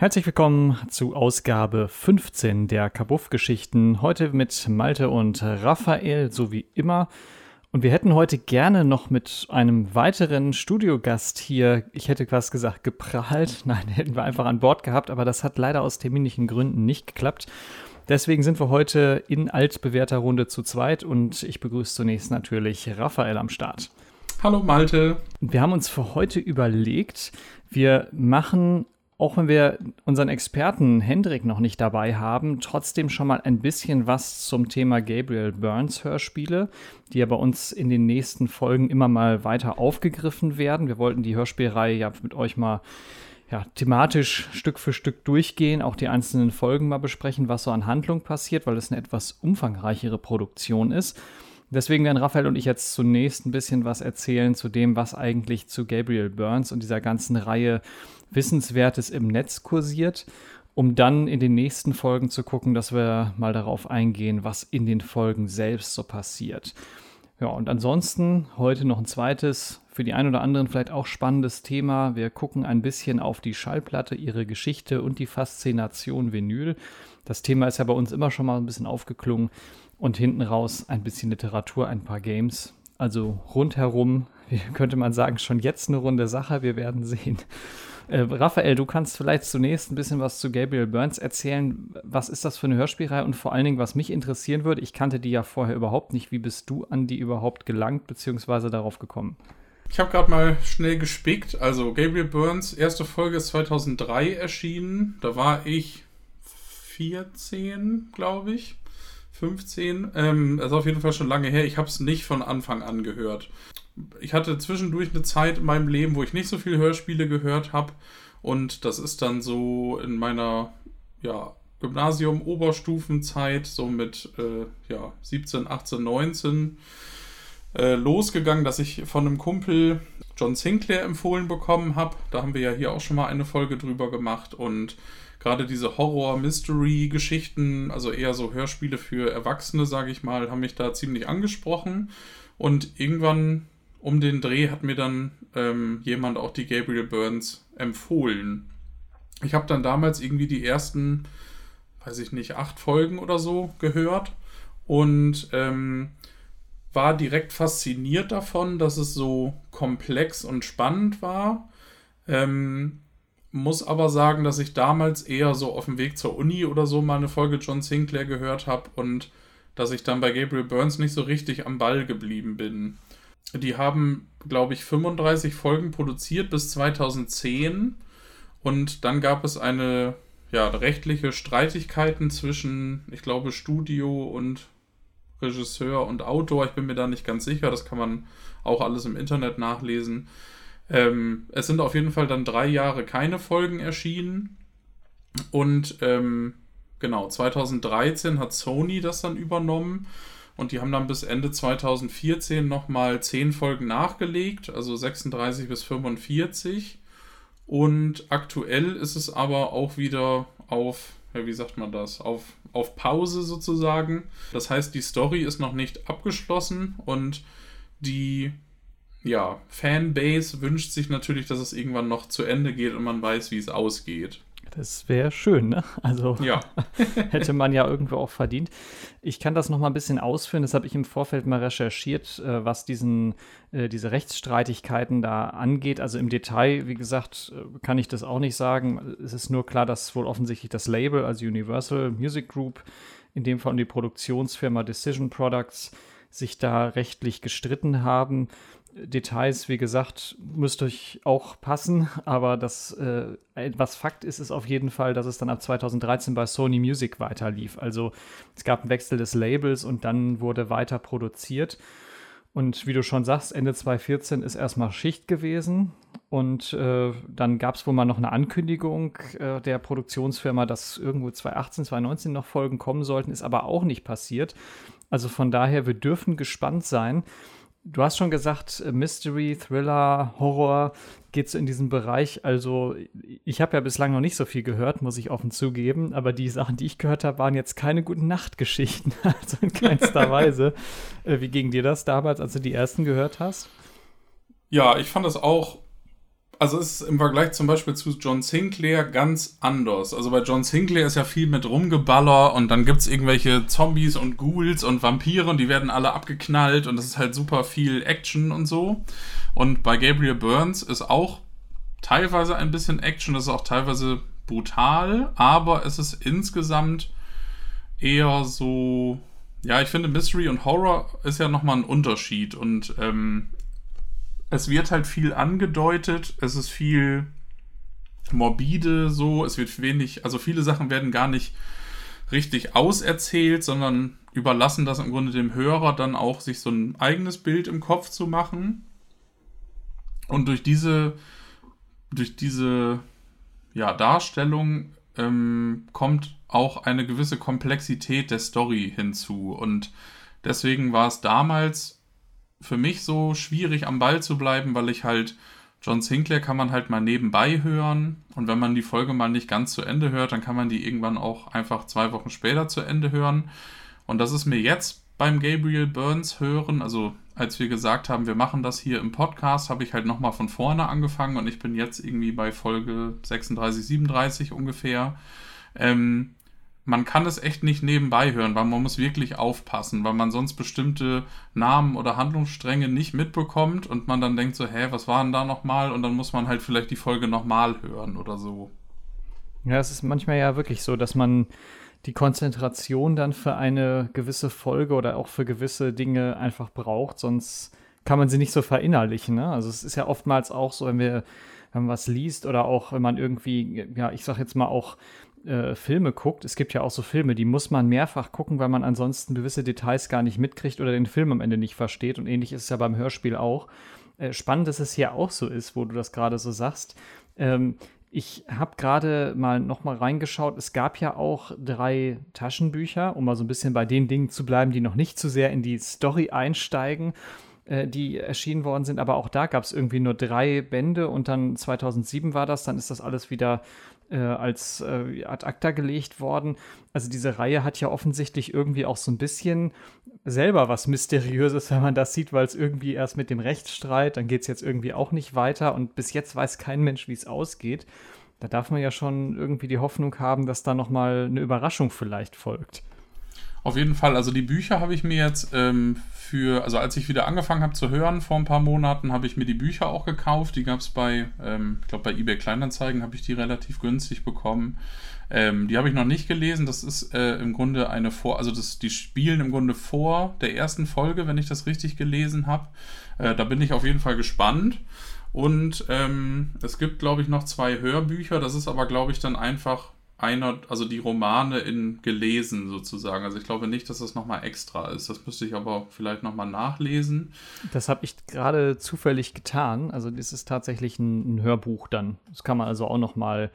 Herzlich willkommen zu Ausgabe 15 der Kabuff-Geschichten. Heute mit Malte und Raphael, so wie immer. Und wir hätten heute gerne noch mit einem weiteren Studiogast hier, ich hätte quasi gesagt, geprahlt. Nein, hätten wir einfach an Bord gehabt, aber das hat leider aus terminlichen Gründen nicht geklappt. Deswegen sind wir heute in altbewährter Runde zu zweit und ich begrüße zunächst natürlich Raphael am Start. Hallo Malte. Wir haben uns für heute überlegt, wir machen auch wenn wir unseren Experten Hendrik noch nicht dabei haben, trotzdem schon mal ein bisschen was zum Thema Gabriel Burns Hörspiele, die ja bei uns in den nächsten Folgen immer mal weiter aufgegriffen werden. Wir wollten die Hörspielreihe ja mit euch mal ja, thematisch Stück für Stück durchgehen, auch die einzelnen Folgen mal besprechen, was so an Handlung passiert, weil es eine etwas umfangreichere Produktion ist. Deswegen werden Raphael und ich jetzt zunächst ein bisschen was erzählen zu dem, was eigentlich zu Gabriel Burns und dieser ganzen Reihe Wissenswertes im Netz kursiert, um dann in den nächsten Folgen zu gucken, dass wir mal darauf eingehen, was in den Folgen selbst so passiert. Ja, und ansonsten heute noch ein zweites, für die einen oder anderen vielleicht auch spannendes Thema. Wir gucken ein bisschen auf die Schallplatte, ihre Geschichte und die Faszination Vinyl. Das Thema ist ja bei uns immer schon mal ein bisschen aufgeklungen. Und hinten raus ein bisschen Literatur, ein paar Games. Also rundherum, könnte man sagen, schon jetzt eine runde Sache. Wir werden sehen. Äh, Raphael, du kannst vielleicht zunächst ein bisschen was zu Gabriel Burns erzählen. Was ist das für eine Hörspielreihe und vor allen Dingen, was mich interessieren würde, ich kannte die ja vorher überhaupt nicht. Wie bist du an die überhaupt gelangt bzw. darauf gekommen? Ich habe gerade mal schnell gespickt. Also Gabriel Burns, erste Folge ist 2003 erschienen. Da war ich 14, glaube ich. 15. Ähm, ist auf jeden Fall schon lange her. Ich habe es nicht von Anfang an gehört ich hatte zwischendurch eine Zeit in meinem Leben, wo ich nicht so viele Hörspiele gehört habe. Und das ist dann so in meiner ja, Gymnasium, Oberstufenzeit, so mit äh, ja, 17, 18, 19 äh, losgegangen, dass ich von einem Kumpel John Sinclair empfohlen bekommen habe. Da haben wir ja hier auch schon mal eine Folge drüber gemacht. Und gerade diese Horror-Mystery-Geschichten, also eher so Hörspiele für Erwachsene, sage ich mal, haben mich da ziemlich angesprochen. Und irgendwann um den Dreh hat mir dann ähm, jemand auch die Gabriel Burns empfohlen. Ich habe dann damals irgendwie die ersten, weiß ich nicht, acht Folgen oder so gehört und ähm, war direkt fasziniert davon, dass es so komplex und spannend war. Ähm, muss aber sagen, dass ich damals eher so auf dem Weg zur Uni oder so mal eine Folge John Sinclair gehört habe und dass ich dann bei Gabriel Burns nicht so richtig am Ball geblieben bin. Die haben, glaube ich, 35 Folgen produziert bis 2010. Und dann gab es eine ja, rechtliche Streitigkeiten zwischen, ich glaube, Studio und Regisseur und Autor. Ich bin mir da nicht ganz sicher. Das kann man auch alles im Internet nachlesen. Ähm, es sind auf jeden Fall dann drei Jahre keine Folgen erschienen. Und ähm, genau, 2013 hat Sony das dann übernommen. Und die haben dann bis Ende 2014 nochmal 10 Folgen nachgelegt, also 36 bis 45. Und aktuell ist es aber auch wieder auf, ja, wie sagt man das, auf, auf Pause sozusagen. Das heißt, die Story ist noch nicht abgeschlossen und die ja, Fanbase wünscht sich natürlich, dass es irgendwann noch zu Ende geht und man weiß, wie es ausgeht. Das wäre schön, ne? Also ja. hätte man ja irgendwo auch verdient. Ich kann das noch mal ein bisschen ausführen. Das habe ich im Vorfeld mal recherchiert, äh, was diesen, äh, diese Rechtsstreitigkeiten da angeht. Also im Detail, wie gesagt, äh, kann ich das auch nicht sagen. Es ist nur klar, dass wohl offensichtlich das Label, also Universal Music Group, in dem Fall die Produktionsfirma Decision Products, sich da rechtlich gestritten haben. Details, wie gesagt, müsste euch auch passen, aber das, äh, was Fakt ist, ist auf jeden Fall, dass es dann ab 2013 bei Sony Music weiterlief. Also es gab einen Wechsel des Labels und dann wurde weiter produziert. Und wie du schon sagst, Ende 2014 ist erstmal Schicht gewesen. Und äh, dann gab es wohl mal noch eine Ankündigung äh, der Produktionsfirma, dass irgendwo 2018, 2019 noch Folgen kommen sollten, ist aber auch nicht passiert. Also von daher, wir dürfen gespannt sein. Du hast schon gesagt, äh, Mystery, Thriller, Horror geht so in diesem Bereich. Also, ich habe ja bislang noch nicht so viel gehört, muss ich offen zugeben. Aber die Sachen, die ich gehört habe, waren jetzt keine guten Nachtgeschichten. Also in keinster Weise. Äh, wie ging dir das damals, als du die ersten gehört hast? Ja, ich fand das auch also ist im Vergleich zum Beispiel zu John Sinclair ganz anders. Also bei John Sinclair ist ja viel mit Rumgeballer und dann gibt es irgendwelche Zombies und Ghouls und Vampire und die werden alle abgeknallt und das ist halt super viel Action und so. Und bei Gabriel Burns ist auch teilweise ein bisschen Action, das ist auch teilweise brutal, aber es ist insgesamt eher so. Ja, ich finde Mystery und Horror ist ja nochmal ein Unterschied und ähm, es wird halt viel angedeutet, es ist viel morbide so, es wird wenig, also viele Sachen werden gar nicht richtig auserzählt, sondern überlassen das im Grunde dem Hörer dann auch, sich so ein eigenes Bild im Kopf zu machen. Und durch diese, durch diese ja, Darstellung ähm, kommt auch eine gewisse Komplexität der Story hinzu. Und deswegen war es damals für mich so schwierig am Ball zu bleiben, weil ich halt John Sinclair kann man halt mal nebenbei hören und wenn man die Folge mal nicht ganz zu Ende hört, dann kann man die irgendwann auch einfach zwei Wochen später zu Ende hören. Und das ist mir jetzt beim Gabriel Burns hören, also als wir gesagt haben, wir machen das hier im Podcast, habe ich halt nochmal von vorne angefangen und ich bin jetzt irgendwie bei Folge 36, 37 ungefähr. Ähm, man kann es echt nicht nebenbei hören, weil man muss wirklich aufpassen, weil man sonst bestimmte Namen oder Handlungsstränge nicht mitbekommt und man dann denkt so, hä, was war denn da nochmal? Und dann muss man halt vielleicht die Folge nochmal hören oder so. Ja, es ist manchmal ja wirklich so, dass man die Konzentration dann für eine gewisse Folge oder auch für gewisse Dinge einfach braucht, sonst kann man sie nicht so verinnerlichen. Ne? Also es ist ja oftmals auch so, wenn wir wenn man was liest oder auch wenn man irgendwie, ja, ich sag jetzt mal auch äh, Filme guckt, es gibt ja auch so Filme, die muss man mehrfach gucken, weil man ansonsten gewisse Details gar nicht mitkriegt oder den Film am Ende nicht versteht. Und ähnlich ist es ja beim Hörspiel auch. Äh, spannend, dass es hier auch so ist, wo du das gerade so sagst. Ähm, ich habe gerade mal noch mal reingeschaut. Es gab ja auch drei Taschenbücher, um mal so ein bisschen bei den Dingen zu bleiben, die noch nicht zu sehr in die Story einsteigen, äh, die erschienen worden sind. Aber auch da gab es irgendwie nur drei Bände und dann 2007 war das. Dann ist das alles wieder äh, als äh, ad acta gelegt worden. Also diese Reihe hat ja offensichtlich irgendwie auch so ein bisschen selber was Mysteriöses, wenn man das sieht, weil es irgendwie erst mit dem Rechtsstreit, dann geht es jetzt irgendwie auch nicht weiter und bis jetzt weiß kein Mensch, wie es ausgeht. Da darf man ja schon irgendwie die Hoffnung haben, dass da noch mal eine Überraschung vielleicht folgt. Auf jeden Fall, also die Bücher habe ich mir jetzt ähm, für, also als ich wieder angefangen habe zu hören vor ein paar Monaten, habe ich mir die Bücher auch gekauft. Die gab es bei, ähm, ich glaube bei eBay Kleinanzeigen habe ich die relativ günstig bekommen. Ähm, die habe ich noch nicht gelesen. Das ist äh, im Grunde eine Vor, also das, die spielen im Grunde vor der ersten Folge, wenn ich das richtig gelesen habe. Äh, da bin ich auf jeden Fall gespannt. Und ähm, es gibt, glaube ich, noch zwei Hörbücher. Das ist aber, glaube ich, dann einfach einer, also die Romane in gelesen sozusagen. Also ich glaube nicht, dass das nochmal extra ist. Das müsste ich aber vielleicht nochmal nachlesen. Das habe ich gerade zufällig getan. Also das ist tatsächlich ein, ein, Hörbuch dann. Das kann man also auch nochmal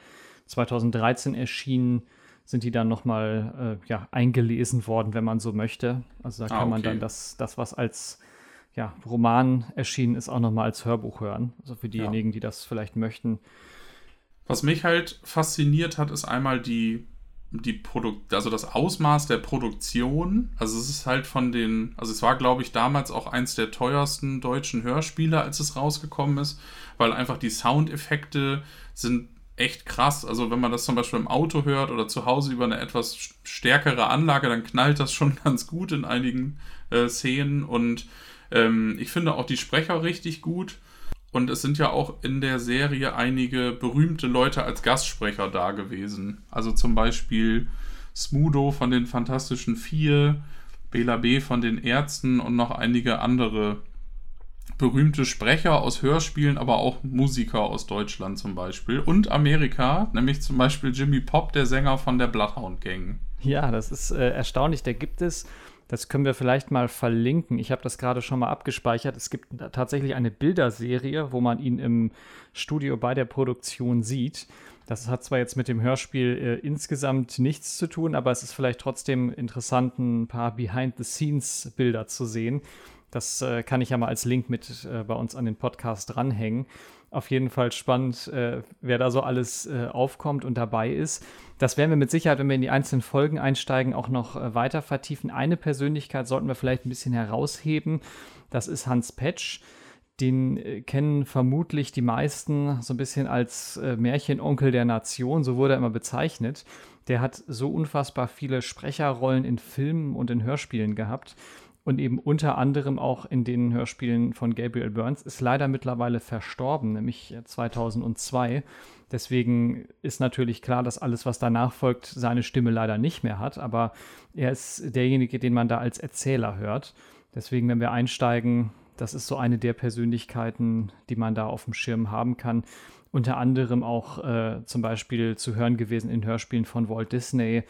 2013 erschienen sind die dann nochmal äh, ja, eingelesen worden, wenn man so möchte. Also da ah, kann ah, okay. man dann das, das, was als ja, Roman erschienen ist, auch nochmal als Hörbuch hören. Also für diejenigen, ja. die das vielleicht möchten. Was mich halt fasziniert hat, ist einmal die, die Produkt, also das Ausmaß der Produktion. Also es ist halt von den, also es war, glaube ich, damals auch eins der teuersten deutschen Hörspiele, als es rausgekommen ist, weil einfach die Soundeffekte sind echt krass. Also wenn man das zum Beispiel im Auto hört oder zu Hause über eine etwas stärkere Anlage, dann knallt das schon ganz gut in einigen äh, Szenen. Und ähm, ich finde auch die Sprecher richtig gut. Und es sind ja auch in der Serie einige berühmte Leute als Gastsprecher da gewesen. Also zum Beispiel Smudo von den Fantastischen Vier, Bela B. von den Ärzten und noch einige andere berühmte Sprecher aus Hörspielen, aber auch Musiker aus Deutschland zum Beispiel. Und Amerika, nämlich zum Beispiel Jimmy Pop, der Sänger von der Bloodhound Gang. Ja, das ist äh, erstaunlich. Der gibt es das können wir vielleicht mal verlinken. Ich habe das gerade schon mal abgespeichert. Es gibt tatsächlich eine Bilderserie, wo man ihn im Studio bei der Produktion sieht. Das hat zwar jetzt mit dem Hörspiel äh, insgesamt nichts zu tun, aber es ist vielleicht trotzdem interessant, ein paar Behind-the-Scenes-Bilder zu sehen. Das äh, kann ich ja mal als Link mit äh, bei uns an den Podcast dranhängen auf jeden Fall spannend, äh, wer da so alles äh, aufkommt und dabei ist. Das werden wir mit Sicherheit, wenn wir in die einzelnen Folgen einsteigen, auch noch äh, weiter vertiefen. Eine Persönlichkeit sollten wir vielleicht ein bisschen herausheben. Das ist Hans Petsch. Den äh, kennen vermutlich die meisten so ein bisschen als äh, Märchenonkel der Nation, so wurde er immer bezeichnet. Der hat so unfassbar viele Sprecherrollen in Filmen und in Hörspielen gehabt und eben unter anderem auch in den Hörspielen von Gabriel Burns, ist leider mittlerweile verstorben, nämlich 2002. Deswegen ist natürlich klar, dass alles, was danach folgt, seine Stimme leider nicht mehr hat, aber er ist derjenige, den man da als Erzähler hört. Deswegen, wenn wir einsteigen, das ist so eine der Persönlichkeiten, die man da auf dem Schirm haben kann. Unter anderem auch äh, zum Beispiel zu hören gewesen in Hörspielen von Walt Disney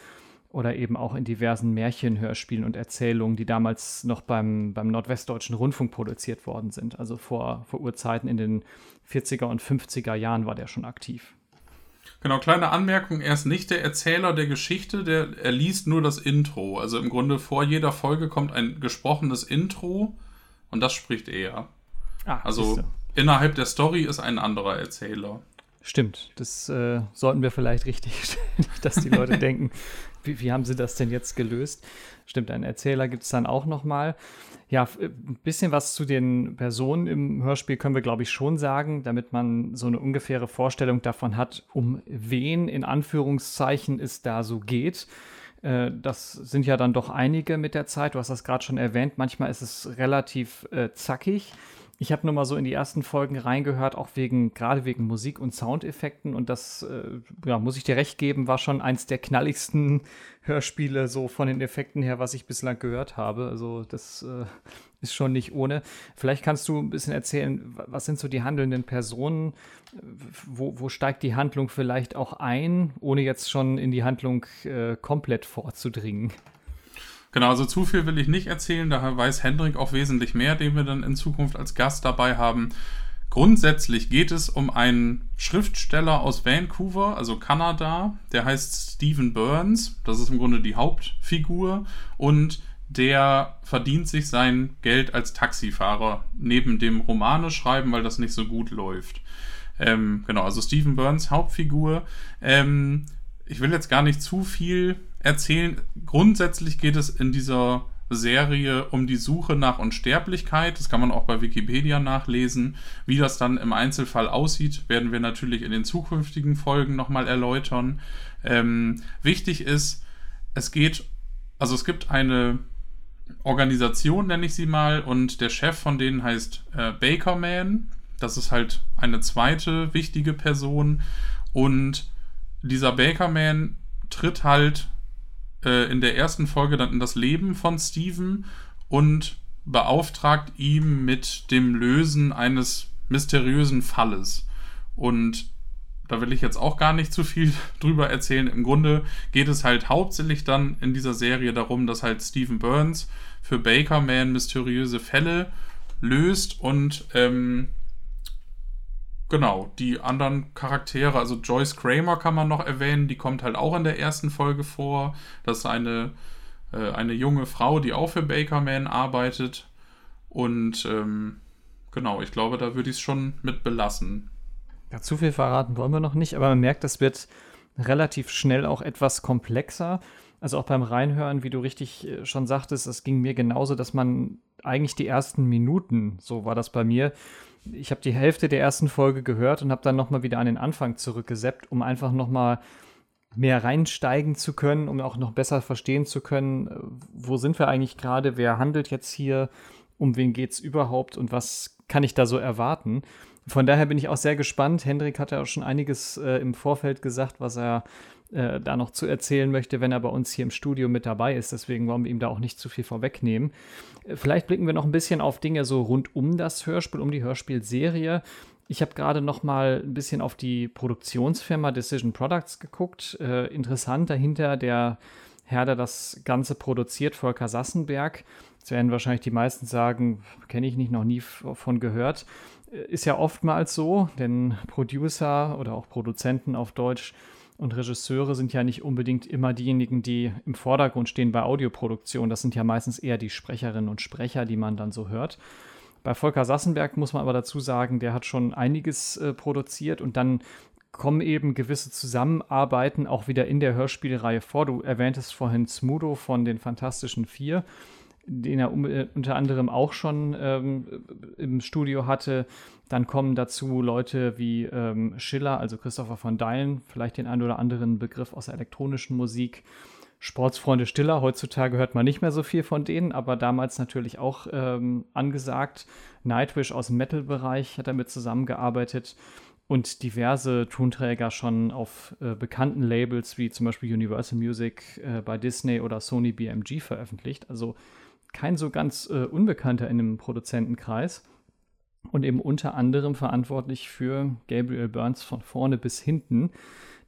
oder eben auch in diversen Märchenhörspielen und Erzählungen, die damals noch beim, beim Nordwestdeutschen Rundfunk produziert worden sind. Also vor, vor Urzeiten in den 40er und 50er Jahren war der schon aktiv. Genau, kleine Anmerkung, er ist nicht der Erzähler der Geschichte, der, er liest nur das Intro. Also im Grunde vor jeder Folge kommt ein gesprochenes Intro und das spricht er. Ah, also innerhalb der Story ist ein anderer Erzähler. Stimmt, das äh, sollten wir vielleicht richtig stellen, dass die Leute denken, wie, wie, haben sie das denn jetzt gelöst? Stimmt, einen Erzähler gibt es dann auch noch mal. Ja, ein bisschen was zu den Personen im Hörspiel können wir, glaube ich, schon sagen, damit man so eine ungefähre Vorstellung davon hat, um wen in Anführungszeichen es da so geht. Äh, das sind ja dann doch einige mit der Zeit. Du hast das gerade schon erwähnt. Manchmal ist es relativ äh, zackig. Ich habe nur mal so in die ersten Folgen reingehört, auch wegen, gerade wegen Musik und Soundeffekten. Und das, äh, ja, muss ich dir recht geben, war schon eins der knalligsten Hörspiele, so von den Effekten her, was ich bislang gehört habe. Also, das äh, ist schon nicht ohne. Vielleicht kannst du ein bisschen erzählen, was sind so die handelnden Personen? Wo, wo steigt die Handlung vielleicht auch ein, ohne jetzt schon in die Handlung äh, komplett vorzudringen? Genau, also zu viel will ich nicht erzählen, daher weiß Hendrik auch wesentlich mehr, den wir dann in Zukunft als Gast dabei haben. Grundsätzlich geht es um einen Schriftsteller aus Vancouver, also Kanada, der heißt Stephen Burns, das ist im Grunde die Hauptfigur und der verdient sich sein Geld als Taxifahrer neben dem Romane schreiben, weil das nicht so gut läuft. Ähm, genau, also Stephen Burns Hauptfigur. Ähm, ich will jetzt gar nicht zu viel erzählen. Grundsätzlich geht es in dieser Serie um die Suche nach Unsterblichkeit. Das kann man auch bei Wikipedia nachlesen. Wie das dann im Einzelfall aussieht, werden wir natürlich in den zukünftigen Folgen nochmal erläutern. Ähm, wichtig ist, es geht, also es gibt eine Organisation, nenne ich sie mal, und der Chef von denen heißt äh, Bakerman. Das ist halt eine zweite wichtige Person. Und dieser Bakerman tritt halt äh, in der ersten Folge dann in das Leben von Steven und beauftragt ihm mit dem Lösen eines mysteriösen Falles. Und da will ich jetzt auch gar nicht zu viel drüber erzählen. Im Grunde geht es halt hauptsächlich dann in dieser Serie darum, dass halt Stephen Burns für Baker Man mysteriöse Fälle löst und ähm, Genau, die anderen Charaktere, also Joyce Kramer kann man noch erwähnen, die kommt halt auch in der ersten Folge vor. Das ist eine, äh, eine junge Frau, die auch für Bakerman arbeitet. Und ähm, genau, ich glaube, da würde ich es schon mit belassen. Ja, zu viel verraten wollen wir noch nicht, aber man merkt, das wird relativ schnell auch etwas komplexer. Also auch beim Reinhören, wie du richtig äh, schon sagtest, es ging mir genauso, dass man eigentlich die ersten Minuten, so war das bei mir, ich habe die Hälfte der ersten Folge gehört und habe dann nochmal wieder an den Anfang zurückgeseppt, um einfach nochmal mehr reinsteigen zu können, um auch noch besser verstehen zu können, wo sind wir eigentlich gerade, wer handelt jetzt hier, um wen geht es überhaupt und was kann ich da so erwarten. Von daher bin ich auch sehr gespannt. Hendrik hat ja auch schon einiges äh, im Vorfeld gesagt, was er äh, da noch zu erzählen möchte, wenn er bei uns hier im Studio mit dabei ist. Deswegen wollen wir ihm da auch nicht zu viel vorwegnehmen. Äh, vielleicht blicken wir noch ein bisschen auf Dinge so rund um das Hörspiel, um die Hörspielserie. Ich habe gerade noch mal ein bisschen auf die Produktionsfirma Decision Products geguckt. Äh, interessant dahinter der Herr, der das Ganze produziert, Volker Sassenberg. Jetzt werden wahrscheinlich die meisten sagen, kenne ich nicht, noch nie von gehört. Äh, ist ja oftmals so, denn Producer oder auch Produzenten auf Deutsch und Regisseure sind ja nicht unbedingt immer diejenigen, die im Vordergrund stehen bei Audioproduktion. Das sind ja meistens eher die Sprecherinnen und Sprecher, die man dann so hört. Bei Volker Sassenberg muss man aber dazu sagen, der hat schon einiges äh, produziert und dann kommen eben gewisse Zusammenarbeiten auch wieder in der Hörspielreihe vor. Du erwähntest vorhin Smudo von den Fantastischen Vier. Den er äh, unter anderem auch schon ähm, im Studio hatte. Dann kommen dazu Leute wie ähm, Schiller, also Christopher von Dylan, vielleicht den einen oder anderen Begriff aus der elektronischen Musik. Sportsfreunde Stiller, heutzutage hört man nicht mehr so viel von denen, aber damals natürlich auch ähm, angesagt. Nightwish aus dem Metal-Bereich hat damit zusammengearbeitet und diverse Tonträger schon auf äh, bekannten Labels wie zum Beispiel Universal Music äh, bei Disney oder Sony BMG veröffentlicht. Also kein so ganz äh, Unbekannter in dem Produzentenkreis. Und eben unter anderem verantwortlich für Gabriel Burns von vorne bis hinten.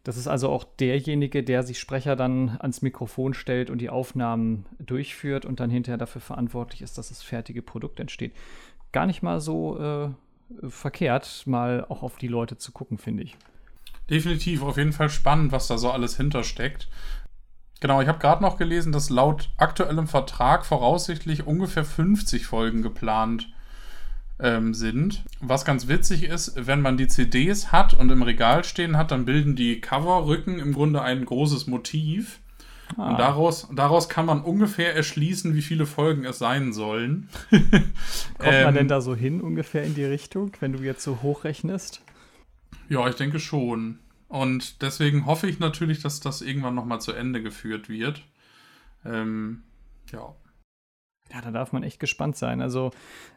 Das ist also auch derjenige, der sich Sprecher dann ans Mikrofon stellt und die Aufnahmen durchführt und dann hinterher dafür verantwortlich ist, dass das fertige Produkt entsteht. Gar nicht mal so äh, verkehrt, mal auch auf die Leute zu gucken, finde ich. Definitiv, auf jeden Fall spannend, was da so alles hintersteckt. Genau, ich habe gerade noch gelesen, dass laut aktuellem Vertrag voraussichtlich ungefähr 50 Folgen geplant ähm, sind. Was ganz witzig ist, wenn man die CDs hat und im Regal stehen hat, dann bilden die Coverrücken im Grunde ein großes Motiv. Ah. Und daraus, daraus kann man ungefähr erschließen, wie viele Folgen es sein sollen. Kommt ähm, man denn ähm, da so hin, ungefähr in die Richtung, wenn du jetzt so hochrechnest? Ja, ich denke schon. Und deswegen hoffe ich natürlich, dass das irgendwann nochmal zu Ende geführt wird. Ähm, ja. Ja, da darf man echt gespannt sein. Also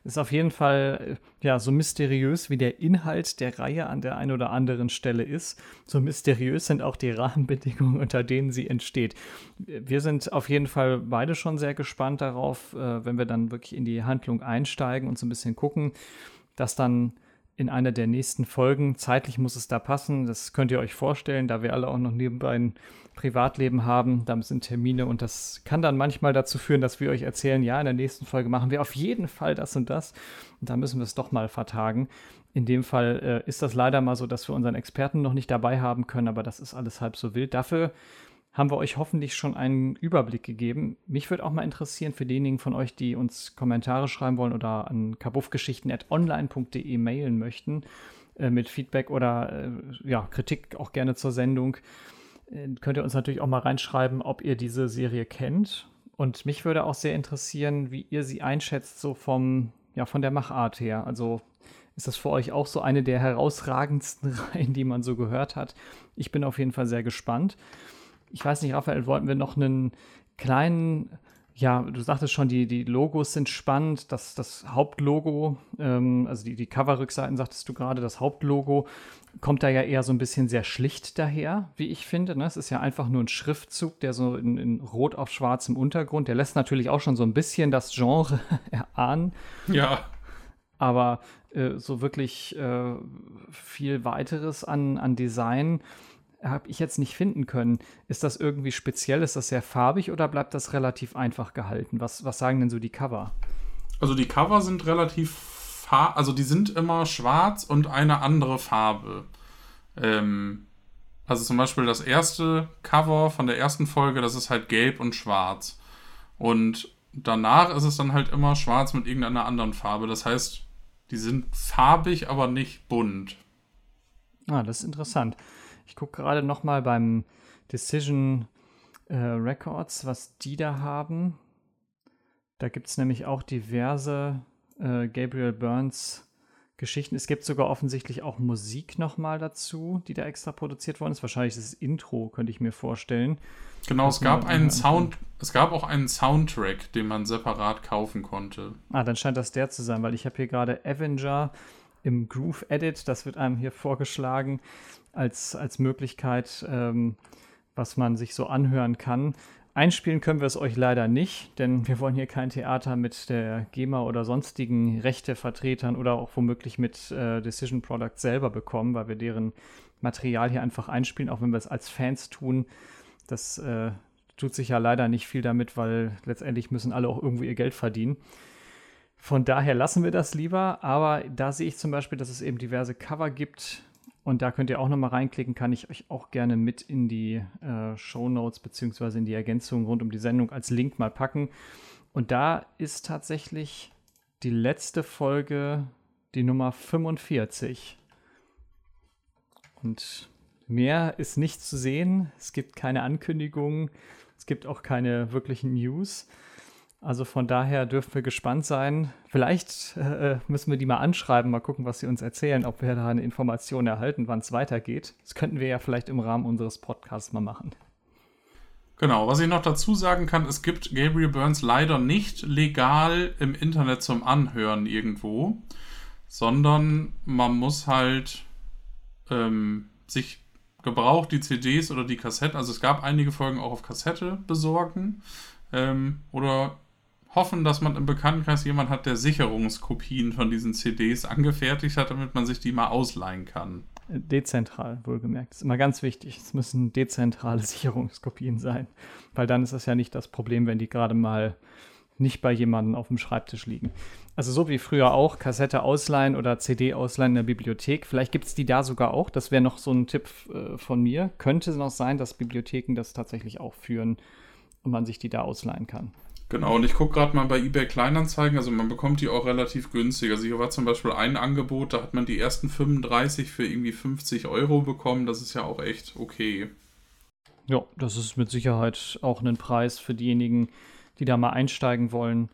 ist auf jeden Fall äh, ja so mysteriös, wie der Inhalt der Reihe an der einen oder anderen Stelle ist. So mysteriös sind auch die Rahmenbedingungen, unter denen sie entsteht. Wir sind auf jeden Fall beide schon sehr gespannt darauf, äh, wenn wir dann wirklich in die Handlung einsteigen und so ein bisschen gucken, dass dann in einer der nächsten Folgen. Zeitlich muss es da passen. Das könnt ihr euch vorstellen, da wir alle auch noch nebenbei ein Privatleben haben. Da sind Termine und das kann dann manchmal dazu führen, dass wir euch erzählen, ja, in der nächsten Folge machen wir auf jeden Fall das und das. Und da müssen wir es doch mal vertagen. In dem Fall äh, ist das leider mal so, dass wir unseren Experten noch nicht dabei haben können, aber das ist alles halb so wild. Dafür haben wir euch hoffentlich schon einen Überblick gegeben. Mich würde auch mal interessieren für diejenigen von euch, die uns Kommentare schreiben wollen oder an kabuffgeschichten.online.de mailen möchten äh, mit Feedback oder äh, ja, Kritik auch gerne zur Sendung. Äh, könnt ihr uns natürlich auch mal reinschreiben, ob ihr diese Serie kennt. Und mich würde auch sehr interessieren, wie ihr sie einschätzt, so vom, ja, von der Machart her. Also ist das für euch auch so eine der herausragendsten Reihen, die man so gehört hat? Ich bin auf jeden Fall sehr gespannt ich weiß nicht, Raphael, wollten wir noch einen kleinen, ja, du sagtest schon, die, die Logos sind spannend. Das, das Hauptlogo, ähm, also die, die Coverrückseiten, sagtest du gerade, das Hauptlogo kommt da ja eher so ein bisschen sehr schlicht daher, wie ich finde. Ne? Es ist ja einfach nur ein Schriftzug, der so in, in rot auf schwarzem Untergrund, der lässt natürlich auch schon so ein bisschen das Genre erahnen. Ja. Aber äh, so wirklich äh, viel weiteres an, an Design habe ich jetzt nicht finden können. Ist das irgendwie speziell? Ist das sehr farbig oder bleibt das relativ einfach gehalten? Was, was sagen denn so die Cover? Also die Cover sind relativ farbig, also die sind immer schwarz und eine andere Farbe. Ähm, also zum Beispiel das erste Cover von der ersten Folge, das ist halt gelb und schwarz. Und danach ist es dann halt immer schwarz mit irgendeiner anderen Farbe. Das heißt, die sind farbig, aber nicht bunt. Ah, das ist interessant. Ich gucke gerade noch mal beim Decision äh, Records, was die da haben. Da gibt es nämlich auch diverse äh, Gabriel Burns Geschichten. Es gibt sogar offensichtlich auch Musik noch mal dazu, die da extra produziert worden ist. Wahrscheinlich das Intro, könnte ich mir vorstellen. Genau, es gab einen Sound, es gab auch einen Soundtrack, den man separat kaufen konnte. Ah, dann scheint das der zu sein, weil ich habe hier gerade Avenger im Groove Edit, das wird einem hier vorgeschlagen als, als Möglichkeit, ähm, was man sich so anhören kann. Einspielen können wir es euch leider nicht, denn wir wollen hier kein Theater mit der GEMA oder sonstigen Rechtevertretern oder auch womöglich mit äh, Decision Product selber bekommen, weil wir deren Material hier einfach einspielen, auch wenn wir es als Fans tun. Das äh, tut sich ja leider nicht viel damit, weil letztendlich müssen alle auch irgendwo ihr Geld verdienen. Von daher lassen wir das lieber, aber da sehe ich zum Beispiel, dass es eben diverse Cover gibt, und da könnt ihr auch nochmal reinklicken, kann ich euch auch gerne mit in die äh, Show Notes beziehungsweise in die Ergänzung rund um die Sendung als Link mal packen. Und da ist tatsächlich die letzte Folge die Nummer 45. Und mehr ist nicht zu sehen. Es gibt keine Ankündigungen. Es gibt auch keine wirklichen News. Also von daher dürfen wir gespannt sein. Vielleicht äh, müssen wir die mal anschreiben, mal gucken, was sie uns erzählen, ob wir da eine Information erhalten, wann es weitergeht. Das könnten wir ja vielleicht im Rahmen unseres Podcasts mal machen. Genau, was ich noch dazu sagen kann, es gibt Gabriel Burns leider nicht legal im Internet zum Anhören irgendwo, sondern man muss halt ähm, sich gebraucht die CDs oder die Kassetten, also es gab einige Folgen auch auf Kassette besorgen ähm, oder hoffen, dass man im Bekanntenkreis jemand hat, der Sicherungskopien von diesen CDs angefertigt hat, damit man sich die mal ausleihen kann. Dezentral, wohlgemerkt. Das ist immer ganz wichtig. Es müssen dezentrale Sicherungskopien sein, weil dann ist das ja nicht das Problem, wenn die gerade mal nicht bei jemandem auf dem Schreibtisch liegen. Also so wie früher auch, Kassette ausleihen oder CD ausleihen in der Bibliothek. Vielleicht gibt es die da sogar auch. Das wäre noch so ein Tipp äh, von mir. Könnte noch sein, dass Bibliotheken das tatsächlich auch führen und man sich die da ausleihen kann. Genau, und ich gucke gerade mal bei eBay Kleinanzeigen, also man bekommt die auch relativ günstig. Also hier war zum Beispiel ein Angebot, da hat man die ersten 35 für irgendwie 50 Euro bekommen. Das ist ja auch echt okay. Ja, das ist mit Sicherheit auch ein Preis für diejenigen, die da mal einsteigen wollen.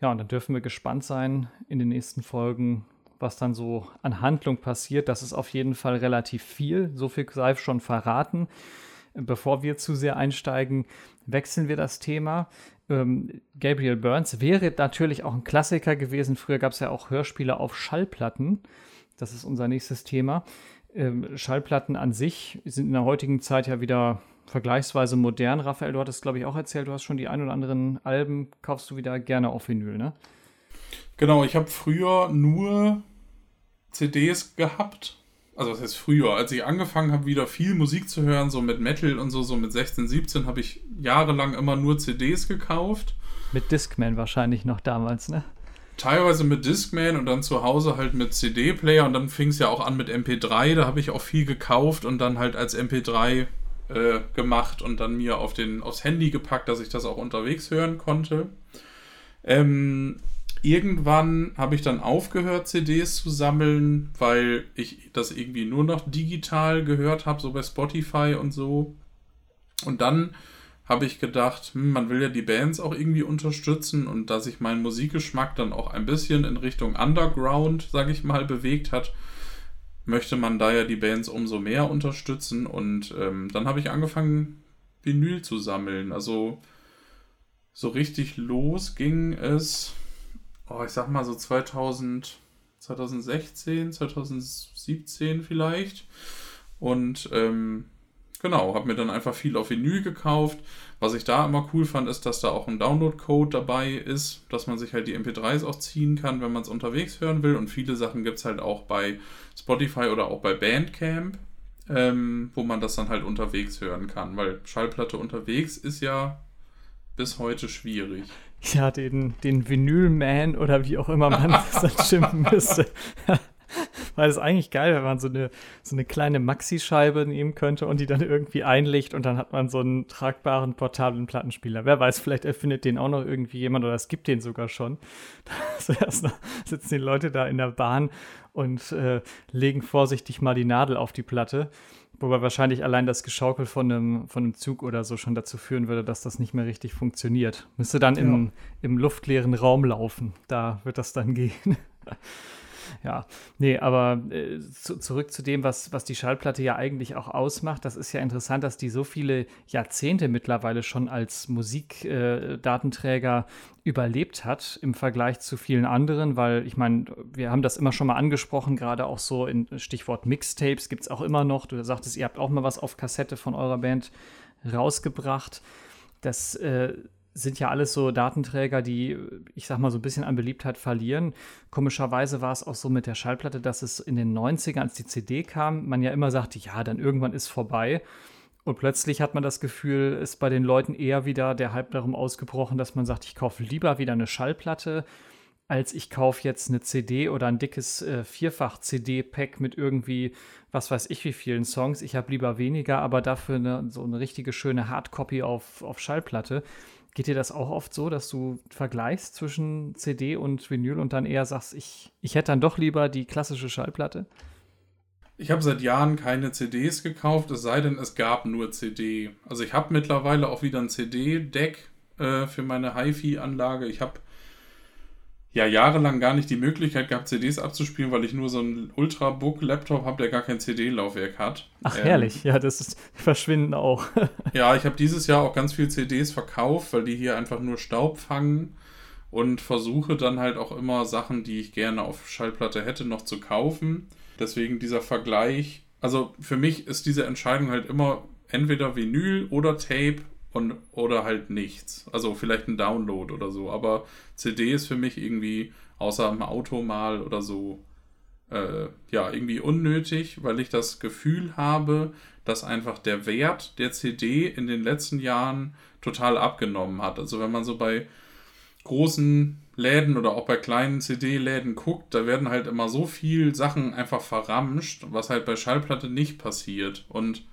Ja, und dann dürfen wir gespannt sein in den nächsten Folgen, was dann so an Handlung passiert. Das ist auf jeden Fall relativ viel. So viel sei schon verraten. Bevor wir zu sehr einsteigen, wechseln wir das Thema ähm, Gabriel Burns wäre natürlich auch ein Klassiker gewesen. Früher gab es ja auch Hörspiele auf Schallplatten. Das ist unser nächstes Thema. Ähm, Schallplatten an sich sind in der heutigen Zeit ja wieder vergleichsweise modern. Raphael, du hattest, glaube ich, auch erzählt, du hast schon die ein oder anderen Alben, kaufst du wieder gerne auf Vinyl, ne? Genau, ich habe früher nur CDs gehabt also das heißt früher, als ich angefangen habe, wieder viel Musik zu hören, so mit Metal und so, so mit 16, 17, habe ich jahrelang immer nur CDs gekauft. Mit Discman wahrscheinlich noch damals, ne? Teilweise mit Discman und dann zu Hause halt mit CD-Player und dann fing es ja auch an mit MP3, da habe ich auch viel gekauft und dann halt als MP3 äh, gemacht und dann mir auf den, aufs Handy gepackt, dass ich das auch unterwegs hören konnte. Ähm, Irgendwann habe ich dann aufgehört, CDs zu sammeln, weil ich das irgendwie nur noch digital gehört habe, so bei Spotify und so. Und dann habe ich gedacht, hm, man will ja die Bands auch irgendwie unterstützen und da sich mein Musikgeschmack dann auch ein bisschen in Richtung Underground, sage ich mal, bewegt hat, möchte man da ja die Bands umso mehr unterstützen. Und ähm, dann habe ich angefangen, Vinyl zu sammeln. Also so richtig los ging es oh, ich sag mal so 2000, 2016, 2017 vielleicht. Und ähm, genau, habe mir dann einfach viel auf Vinyl gekauft. Was ich da immer cool fand, ist, dass da auch ein Download-Code dabei ist, dass man sich halt die MP3s auch ziehen kann, wenn man es unterwegs hören will. Und viele Sachen gibt es halt auch bei Spotify oder auch bei Bandcamp, ähm, wo man das dann halt unterwegs hören kann. Weil Schallplatte unterwegs ist ja bis heute schwierig ja, den, den Vinyl-Man oder wie auch immer man das dann schimpfen müsste. Weil es eigentlich geil, wenn man so eine, so eine kleine Maxi-Scheibe nehmen könnte und die dann irgendwie einlegt und dann hat man so einen tragbaren, portablen Plattenspieler. Wer weiß, vielleicht erfindet den auch noch irgendwie jemand oder es gibt den sogar schon. Zuerst sitzen die Leute da in der Bahn und äh, legen vorsichtig mal die Nadel auf die Platte Wobei wahrscheinlich allein das Geschaukel von einem, von einem Zug oder so schon dazu führen würde, dass das nicht mehr richtig funktioniert. Müsste dann ja. im, im luftleeren Raum laufen. Da wird das dann gehen. Ja, nee, aber äh, zu, zurück zu dem, was, was die Schallplatte ja eigentlich auch ausmacht. Das ist ja interessant, dass die so viele Jahrzehnte mittlerweile schon als Musikdatenträger äh, überlebt hat im Vergleich zu vielen anderen, weil ich meine, wir haben das immer schon mal angesprochen, gerade auch so in Stichwort Mixtapes gibt es auch immer noch. Du sagtest, ihr habt auch mal was auf Kassette von eurer Band rausgebracht. Das äh, sind ja alles so Datenträger, die, ich sag mal, so ein bisschen an Beliebtheit verlieren. Komischerweise war es auch so mit der Schallplatte, dass es in den 90ern, als die CD kam, man ja immer sagte, ja, dann irgendwann ist vorbei. Und plötzlich hat man das Gefühl, ist bei den Leuten eher wieder der Hype darum ausgebrochen, dass man sagt, ich kaufe lieber wieder eine Schallplatte, als ich kaufe jetzt eine CD oder ein dickes äh, Vierfach-CD-Pack mit irgendwie, was weiß ich, wie vielen Songs. Ich habe lieber weniger, aber dafür eine, so eine richtige schöne Hardcopy auf, auf Schallplatte. Geht dir das auch oft so, dass du vergleichst zwischen CD und Vinyl und dann eher sagst, ich, ich hätte dann doch lieber die klassische Schallplatte? Ich habe seit Jahren keine CDs gekauft, es sei denn, es gab nur CD. Also ich habe mittlerweile auch wieder ein CD-Deck, äh, für meine HiFi-Anlage. Ich habe ja jahrelang gar nicht die Möglichkeit gehabt, CDs abzuspielen, weil ich nur so einen Ultrabook-Laptop habe, der gar kein CD-Laufwerk hat. Ach, ähm, herrlich. Ja, das ist verschwinden auch. ja, ich habe dieses Jahr auch ganz viel CDs verkauft, weil die hier einfach nur Staub fangen und versuche dann halt auch immer Sachen, die ich gerne auf Schallplatte hätte, noch zu kaufen. Deswegen dieser Vergleich. Also für mich ist diese Entscheidung halt immer entweder Vinyl oder Tape und oder halt nichts. Also vielleicht ein Download oder so. Aber CD ist für mich irgendwie außer im Auto mal oder so äh, ja irgendwie unnötig, weil ich das Gefühl habe, dass einfach der Wert der CD in den letzten Jahren total abgenommen hat. Also wenn man so bei großen Läden oder auch bei kleinen CD-Läden guckt, da werden halt immer so viel Sachen einfach verramscht, was halt bei Schallplatte nicht passiert. Und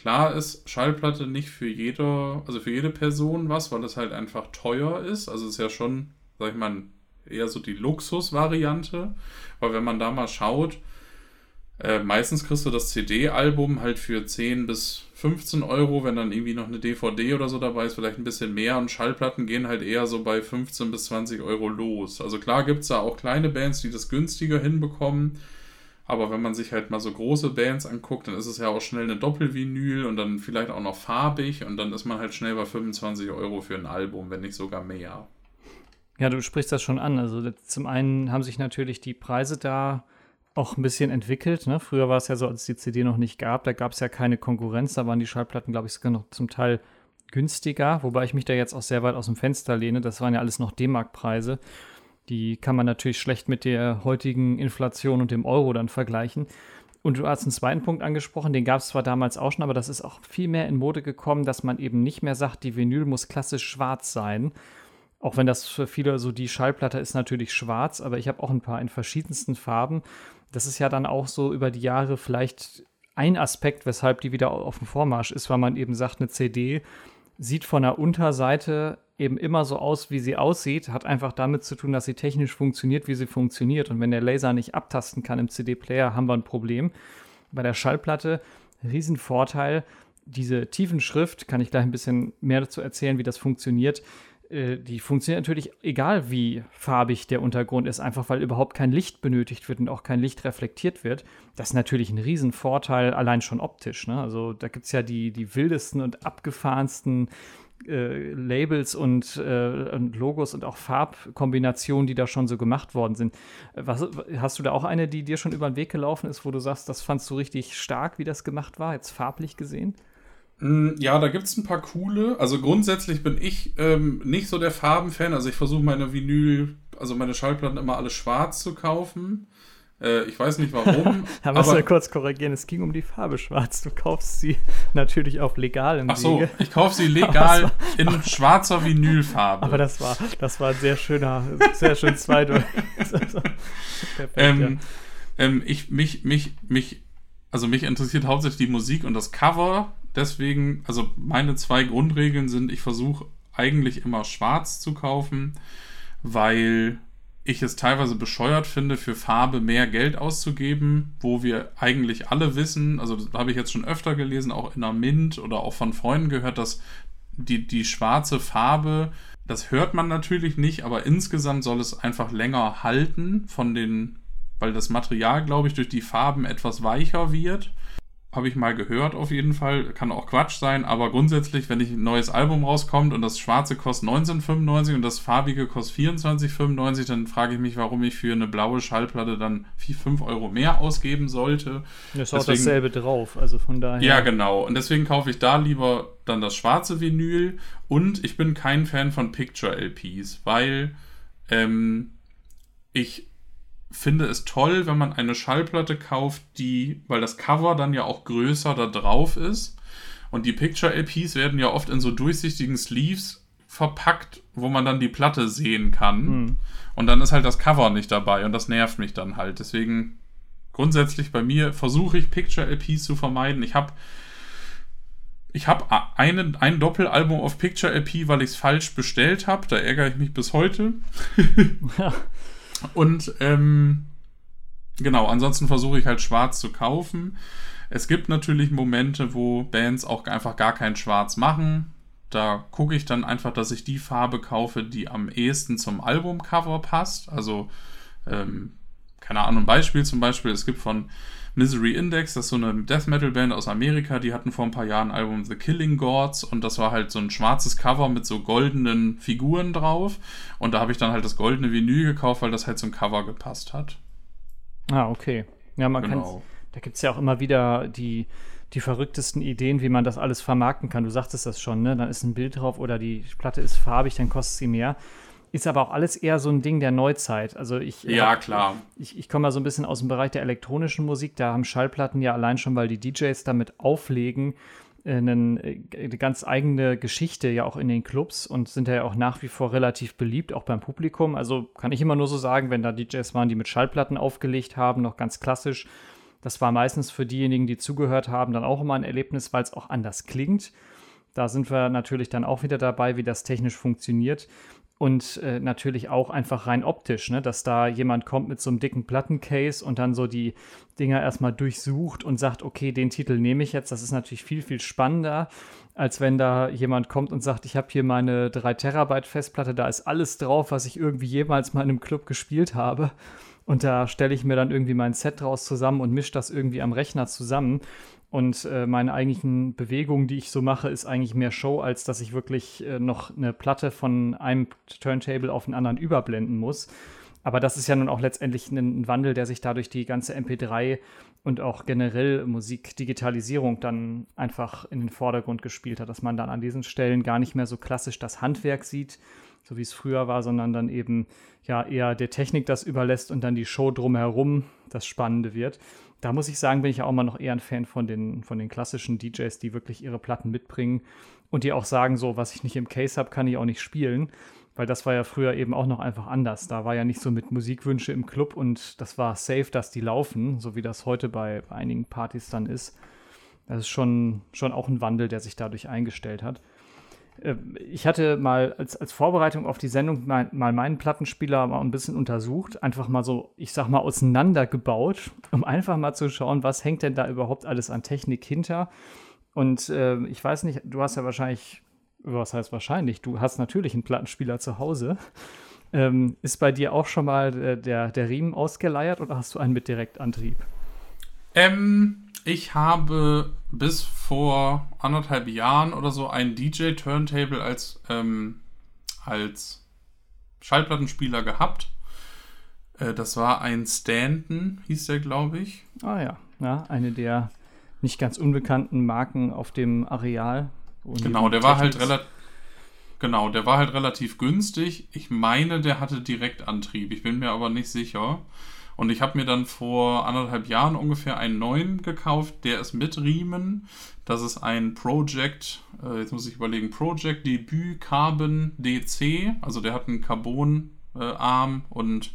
klar ist Schallplatte nicht für jeder, also für jede Person was, weil es halt einfach teuer ist. Also es ist ja schon, sag ich mal, eher so die Luxus-Variante. Weil wenn man da mal schaut, äh, meistens kriegst du das CD-Album halt für 10 bis 15 Euro, wenn dann irgendwie noch eine DVD oder so dabei ist, vielleicht ein bisschen mehr. Und Schallplatten gehen halt eher so bei 15 bis 20 Euro los. Also klar gibt es da auch kleine Bands, die das günstiger hinbekommen. Aber wenn man sich halt mal so große Bands anguckt, dann ist es ja auch schnell eine Doppelvinyl und dann vielleicht auch noch farbig und dann ist man halt schnell bei 25 Euro für ein Album, wenn nicht sogar mehr. Ja, du sprichst das schon an. Also zum einen haben sich natürlich die Preise da auch ein bisschen entwickelt. Ne? Früher war es ja so, als es die CD noch nicht gab, da gab es ja keine Konkurrenz, da waren die Schallplatten, glaube ich, sogar noch zum Teil günstiger, wobei ich mich da jetzt auch sehr weit aus dem Fenster lehne. Das waren ja alles noch D-Mark-Preise. Die kann man natürlich schlecht mit der heutigen Inflation und dem Euro dann vergleichen. Und du hast einen zweiten Punkt angesprochen, den gab es zwar damals auch schon, aber das ist auch viel mehr in Mode gekommen, dass man eben nicht mehr sagt, die Vinyl muss klassisch schwarz sein. Auch wenn das für viele so die Schallplatte ist natürlich schwarz, aber ich habe auch ein paar in verschiedensten Farben das ist ja dann auch so über die Jahre vielleicht ein Aspekt, weshalb die wieder auf dem Vormarsch ist, weil man eben sagt, eine CD sieht von der Unterseite eben immer so aus, wie sie aussieht, hat einfach damit zu tun, dass sie technisch funktioniert, wie sie funktioniert. Und wenn der Laser nicht abtasten kann im CD-Player, haben wir ein Problem. Bei der Schallplatte, Riesenvorteil, diese Tiefenschrift, kann ich gleich ein bisschen mehr dazu erzählen, wie das funktioniert, äh, die funktioniert natürlich egal, wie farbig der Untergrund ist, einfach weil überhaupt kein Licht benötigt wird und auch kein Licht reflektiert wird. Das ist natürlich ein Riesenvorteil, allein schon optisch. Ne? Also da gibt es ja die, die wildesten und abgefahrensten äh, Labels und, äh, und, Logos und auch Farbkombinationen, die da schon so gemacht worden sind. Was, hast du da auch eine, die dir schon über den Weg gelaufen ist, wo du sagst, das fandst du richtig stark, wie das gemacht war, jetzt farblich gesehen? Mm, ja, da gibt es ein paar coole. Also grundsätzlich bin ich ähm, nicht so der Farbenfan. Also ich versuche meine Vinyl, also meine Schallplatten immer alle schwarz zu kaufen. Äh, ich weiß nicht warum. da musst du kurz korrigieren. Es ging um die Farbe schwarz. Du kaufst sie natürlich auf legalem Ach so, Wege. ich kaufe sie legal in schwarzer Vinylfarbe. Aber das war, das war ein sehr schöner, sehr schön zweideutig. ähm, ja. ähm, ich, mich, mich, mich, also mich interessiert hauptsächlich die Musik und das Cover deswegen, also meine zwei Grundregeln sind, ich versuche eigentlich immer schwarz zu kaufen, weil ich es teilweise bescheuert finde, für Farbe mehr Geld auszugeben, wo wir eigentlich alle wissen, also das habe ich jetzt schon öfter gelesen, auch in der Mint oder auch von Freunden gehört, dass die, die schwarze Farbe, das hört man natürlich nicht, aber insgesamt soll es einfach länger halten von den, weil das Material, glaube ich, durch die Farben etwas weicher wird habe ich mal gehört auf jeden Fall. Kann auch Quatsch sein, aber grundsätzlich, wenn ich ein neues Album rauskommt und das schwarze kostet 19,95 und das farbige kostet 24,95, dann frage ich mich, warum ich für eine blaue Schallplatte dann 4, 5 Euro mehr ausgeben sollte. Das ist auch dasselbe drauf, also von daher. Ja, genau. Und deswegen kaufe ich da lieber dann das schwarze Vinyl und ich bin kein Fan von Picture-LPs, weil ähm, ich finde es toll, wenn man eine Schallplatte kauft, die, weil das Cover dann ja auch größer da drauf ist. Und die Picture-LPs werden ja oft in so durchsichtigen Sleeves verpackt, wo man dann die Platte sehen kann. Hm. Und dann ist halt das Cover nicht dabei und das nervt mich dann halt. Deswegen grundsätzlich bei mir versuche ich Picture-LPs zu vermeiden. Ich habe ich habe ein Doppelalbum auf Picture LP, weil ich es falsch bestellt habe. Da ärgere ich mich bis heute. ja. Und ähm, genau, ansonsten versuche ich halt schwarz zu kaufen. Es gibt natürlich Momente, wo Bands auch einfach gar kein Schwarz machen. da gucke ich dann einfach, dass ich die Farbe kaufe, die am ehesten zum Albumcover passt. Also, ähm, keine Ahnung, ein Beispiel zum Beispiel, es gibt von Misery Index, das ist so eine Death Metal Band aus Amerika, die hatten vor ein paar Jahren ein Album The Killing Gods und das war halt so ein schwarzes Cover mit so goldenen Figuren drauf und da habe ich dann halt das goldene Vinyl gekauft, weil das halt zum Cover gepasst hat. Ah, okay. Ja, man genau. kann, da gibt es ja auch immer wieder die, die verrücktesten Ideen, wie man das alles vermarkten kann. Du sagtest das schon, ne? Dann ist ein Bild drauf oder die Platte ist farbig, dann kostet sie mehr. Ist aber auch alles eher so ein Ding der Neuzeit. Also ich, ja, klar. Ich, ich komme mal so ein bisschen aus dem Bereich der elektronischen Musik. Da haben Schallplatten ja allein schon, weil die DJs damit auflegen, äh, eine, äh, eine ganz eigene Geschichte ja auch in den Clubs und sind ja auch nach wie vor relativ beliebt, auch beim Publikum. Also kann ich immer nur so sagen, wenn da DJs waren, die mit Schallplatten aufgelegt haben, noch ganz klassisch. Das war meistens für diejenigen, die zugehört haben, dann auch immer ein Erlebnis, weil es auch anders klingt. Da sind wir natürlich dann auch wieder dabei, wie das technisch funktioniert und äh, natürlich auch einfach rein optisch, ne? dass da jemand kommt mit so einem dicken Plattencase und dann so die Dinger erstmal durchsucht und sagt, okay, den Titel nehme ich jetzt. Das ist natürlich viel, viel spannender, als wenn da jemand kommt und sagt, ich habe hier meine 3 Terabyte Festplatte, da ist alles drauf, was ich irgendwie jemals mal in einem Club gespielt habe. Und da stelle ich mir dann irgendwie mein Set draus zusammen und mische das irgendwie am Rechner zusammen. Und äh, meine eigentlichen Bewegungen, die ich so mache, ist eigentlich mehr Show, als dass ich wirklich äh, noch eine Platte von einem Turntable auf den anderen überblenden muss. Aber das ist ja nun auch letztendlich ein Wandel, der sich dadurch die ganze MP3 und auch generell Musikdigitalisierung dann einfach in den Vordergrund gespielt hat, dass man dann an diesen Stellen gar nicht mehr so klassisch das Handwerk sieht, so wie es früher war, sondern dann eben ja eher der Technik das überlässt und dann die Show drumherum das Spannende wird da muss ich sagen, bin ich ja auch mal noch eher ein Fan von den, von den klassischen DJs, die wirklich ihre Platten mitbringen und die auch sagen, so, was ich nicht im Case habe, kann ich auch nicht spielen. Weil das war ja früher eben auch noch einfach anders. Da war ja nicht so mit Musikwünsche im Club und das war safe, dass die laufen, so wie das heute bei, einigen Partys dann ist. Das ist schon, schon auch ein Wandel, der sich dadurch eingestellt hat. Äh, ich hatte mal als, als Vorbereitung auf die Sendung mal, mal meinen Plattenspieler mal ein bisschen untersucht, einfach mal so, ich sag mal, auseinandergebaut, um einfach mal zu schauen, was hängt denn da überhaupt alles an Technik hinter. Und äh, ich weiß nicht, du hast ja wahrscheinlich, was heißt wahrscheinlich, du hast natürlich einen Plattenspieler zu Hause. Ähm, ist bei dir auch schon mal der, der, der Riemen ausgeleiert oder hast du einen mit Direktantrieb? Ähm, ich habe bis vor anderthalb Jahren oder so ein DJ-Turntable als, ähm, als Schallplattenspieler gehabt. Äh, das war ein Stanton, hieß der, glaube ich. Ah ja, ja, eine der nicht ganz unbekannten Marken auf dem Areal. Genau, der war halt relativ. Genau, der war halt relativ günstig. Ich meine, der hatte Direktantrieb. Ich bin mir aber nicht sicher. Und ich habe mir dann vor anderthalb Jahren ungefähr einen neuen gekauft, der ist mit Riemen. Das ist ein Project, äh, jetzt muss ich überlegen, Project Debut Carbon DC. Also der hat einen Carbon-Arm äh, und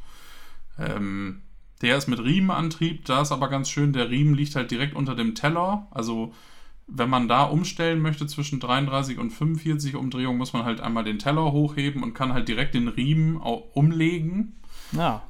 ähm, der ist mit Riemenantrieb. Da ist aber ganz schön, der Riemen liegt halt direkt unter dem Teller. Also wenn man da umstellen möchte zwischen 33 und 45 Umdrehungen, muss man halt einmal den Teller hochheben und kann halt direkt den Riemen umlegen. Ja.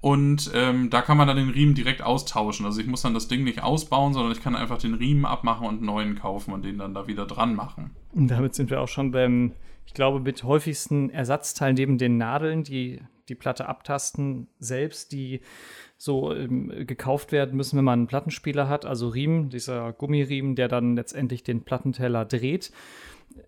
Und ähm, da kann man dann den Riemen direkt austauschen. Also ich muss dann das Ding nicht ausbauen, sondern ich kann einfach den Riemen abmachen und einen neuen kaufen und den dann da wieder dran machen. Und damit sind wir auch schon beim, ich glaube, mit häufigsten Ersatzteilen neben den Nadeln, die die Platte abtasten, selbst, die so ähm, gekauft werden müssen, wenn man einen Plattenspieler hat. Also Riemen, dieser Gummiriemen, der dann letztendlich den Plattenteller dreht.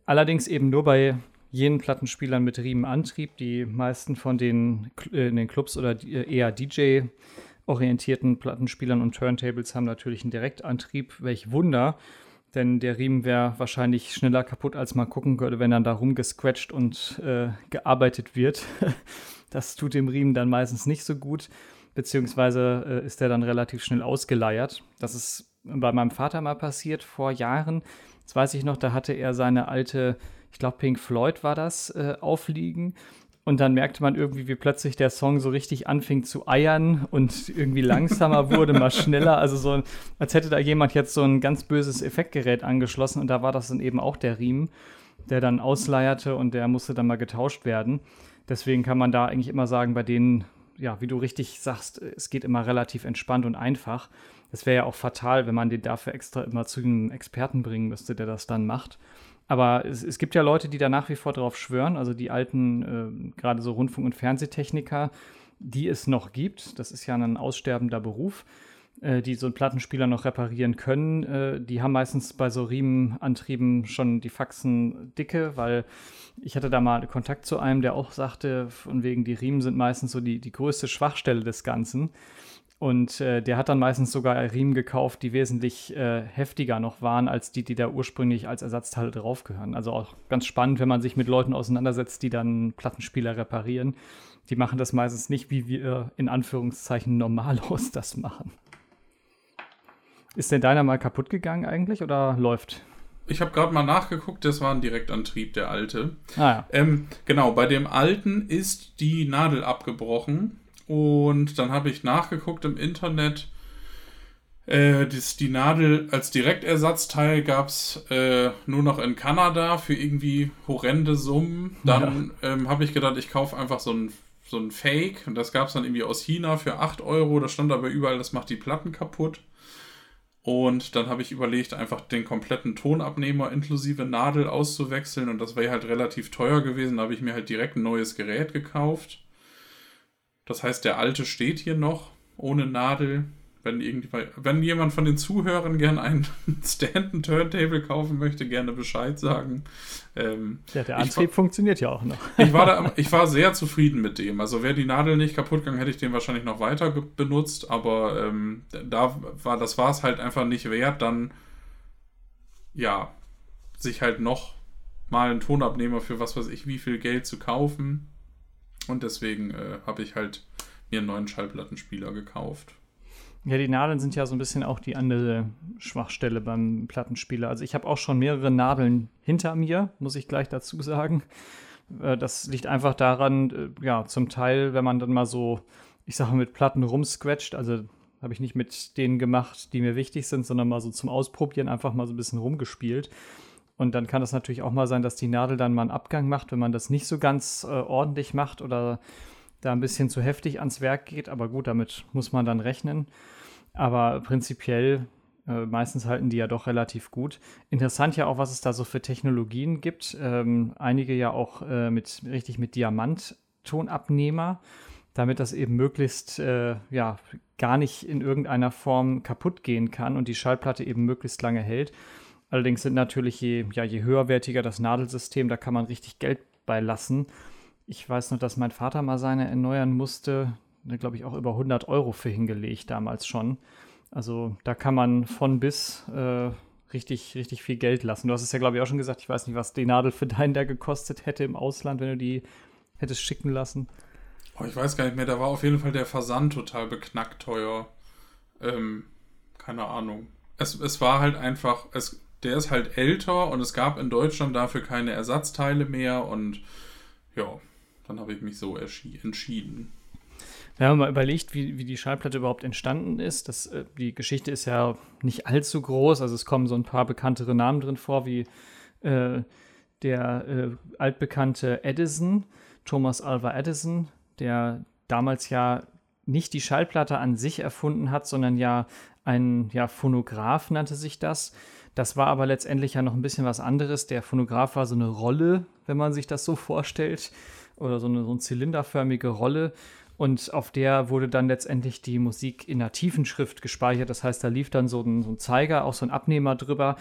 Allerdings eben nur bei jenen Plattenspielern mit Riemenantrieb. Die meisten von den äh, in den Clubs oder äh, eher DJ-orientierten Plattenspielern und Turntables haben natürlich einen Direktantrieb. Welch Wunder! Denn der Riemen wäre wahrscheinlich schneller kaputt, als man gucken würde, wenn dann da rumgescratcht und äh, gearbeitet wird. das tut dem Riemen dann meistens nicht so gut, beziehungsweise äh, ist der dann relativ schnell ausgeleiert. Das ist bei meinem Vater mal passiert vor Jahren. Das weiß ich noch, da hatte er seine alte ich glaube Pink Floyd war das, äh, aufliegen. Und dann merkte man irgendwie, wie plötzlich der Song so richtig anfing zu eiern und irgendwie langsamer wurde, mal schneller. Also so, als hätte da jemand jetzt so ein ganz böses Effektgerät angeschlossen. Und da war das dann eben auch der Riemen, der dann ausleierte und der musste dann mal getauscht werden. Deswegen kann man da eigentlich immer sagen, bei denen, ja, wie du richtig sagst, es geht immer relativ entspannt und einfach. Das wäre ja auch fatal, wenn man den dafür extra immer zu einem Experten bringen müsste, der das dann macht. Aber es, es, gibt ja Leute, die da nach wie vor drauf schwören, also die alten, äh, gerade so Rundfunk- und Fernsehtechniker, die es noch gibt. Das ist ja ein aussterbender Beruf, äh, die so einen Plattenspieler noch reparieren können. Äh, die haben meistens bei so Riemenantrieben schon die Faxen dicke, weil ich hatte da mal Kontakt zu einem, der auch sagte, von wegen die Riemen sind meistens so die, die größte Schwachstelle des Ganzen. Und äh, der hat dann meistens sogar Riemen gekauft, die wesentlich äh, heftiger noch waren, als die, die da ursprünglich als Ersatzteile draufgehören. Also auch ganz spannend, wenn man sich mit Leuten auseinandersetzt, die dann Plattenspieler reparieren. Die machen das meistens nicht, wie wir in Anführungszeichen normalos das machen. Ist denn deiner mal kaputt gegangen eigentlich oder läuft? Ich habe gerade mal nachgeguckt, das war ein Direktantrieb, der alte. Ah, ja. ähm, genau, bei dem alten ist die Nadel abgebrochen und dann habe ich nachgeguckt im Internet. Äh, das, die Nadel als Direktersatzteil gab es äh, nur noch in Kanada für irgendwie horrende Summen. Dann ja. ähm, habe ich gedacht, ich kaufe einfach so ein, so ein Fake. Und das gab es dann irgendwie aus China für 8 Euro. Da stand aber überall, das macht die Platten kaputt. Und dann habe ich überlegt, einfach den kompletten Tonabnehmer inklusive Nadel auszuwechseln. Und das wäre halt relativ teuer gewesen. Da habe ich mir halt direkt ein neues Gerät gekauft. Das heißt, der alte steht hier noch ohne Nadel. Wenn, wenn jemand von den Zuhörern gerne einen Stanton Turntable kaufen möchte, gerne Bescheid sagen. Ähm, ja, der Antrieb war, funktioniert ja auch noch. ich, war da, ich war sehr zufrieden mit dem. Also wäre die Nadel nicht kaputt gegangen, hätte ich den wahrscheinlich noch weiter benutzt. Aber ähm, da war das war es halt einfach nicht wert, dann ja sich halt noch mal einen Tonabnehmer für was weiß ich wie viel Geld zu kaufen. Und deswegen äh, habe ich halt mir einen neuen Schallplattenspieler gekauft. Ja, die Nadeln sind ja so ein bisschen auch die andere Schwachstelle beim Plattenspieler. Also ich habe auch schon mehrere Nadeln hinter mir, muss ich gleich dazu sagen. Äh, das liegt einfach daran, äh, ja, zum Teil, wenn man dann mal so, ich sage mal, mit Platten rumsquetscht, also habe ich nicht mit denen gemacht, die mir wichtig sind, sondern mal so zum Ausprobieren einfach mal so ein bisschen rumgespielt. Und dann kann es natürlich auch mal sein, dass die Nadel dann mal einen Abgang macht, wenn man das nicht so ganz äh, ordentlich macht oder da ein bisschen zu heftig ans Werk geht. Aber gut, damit muss man dann rechnen. Aber prinzipiell, äh, meistens halten die ja doch relativ gut. Interessant ja auch, was es da so für Technologien gibt. Ähm, einige ja auch äh, mit richtig mit Diamanttonabnehmer, damit das eben möglichst äh, ja gar nicht in irgendeiner Form kaputt gehen kann und die Schallplatte eben möglichst lange hält. Allerdings sind natürlich, je, ja, je höherwertiger das Nadelsystem, da kann man richtig Geld bei lassen. Ich weiß noch, dass mein Vater mal seine erneuern musste. Da glaube ich auch über 100 Euro für hingelegt damals schon. Also da kann man von bis äh, richtig, richtig viel Geld lassen. Du hast es ja, glaube ich, auch schon gesagt. Ich weiß nicht, was die Nadel für deinen da gekostet hätte im Ausland, wenn du die hättest schicken lassen. Oh, ich weiß gar nicht mehr. Da war auf jeden Fall der Versand total beknackt teuer. Ähm, keine Ahnung. Es, es war halt einfach, es, der ist halt älter und es gab in Deutschland dafür keine Ersatzteile mehr und ja, dann habe ich mich so entschieden. Wir haben mal überlegt, wie, wie die Schallplatte überhaupt entstanden ist. Das, äh, die Geschichte ist ja nicht allzu groß, also es kommen so ein paar bekanntere Namen drin vor, wie äh, der äh, altbekannte Edison, Thomas Alva Edison, der damals ja nicht die Schallplatte an sich erfunden hat, sondern ja ein ja, Phonograph nannte sich das das war aber letztendlich ja noch ein bisschen was anderes. Der Phonograph war so eine Rolle, wenn man sich das so vorstellt, oder so eine, so eine zylinderförmige Rolle. Und auf der wurde dann letztendlich die Musik in einer tiefen Schrift gespeichert. Das heißt, da lief dann so ein, so ein Zeiger, auch so ein Abnehmer drüber,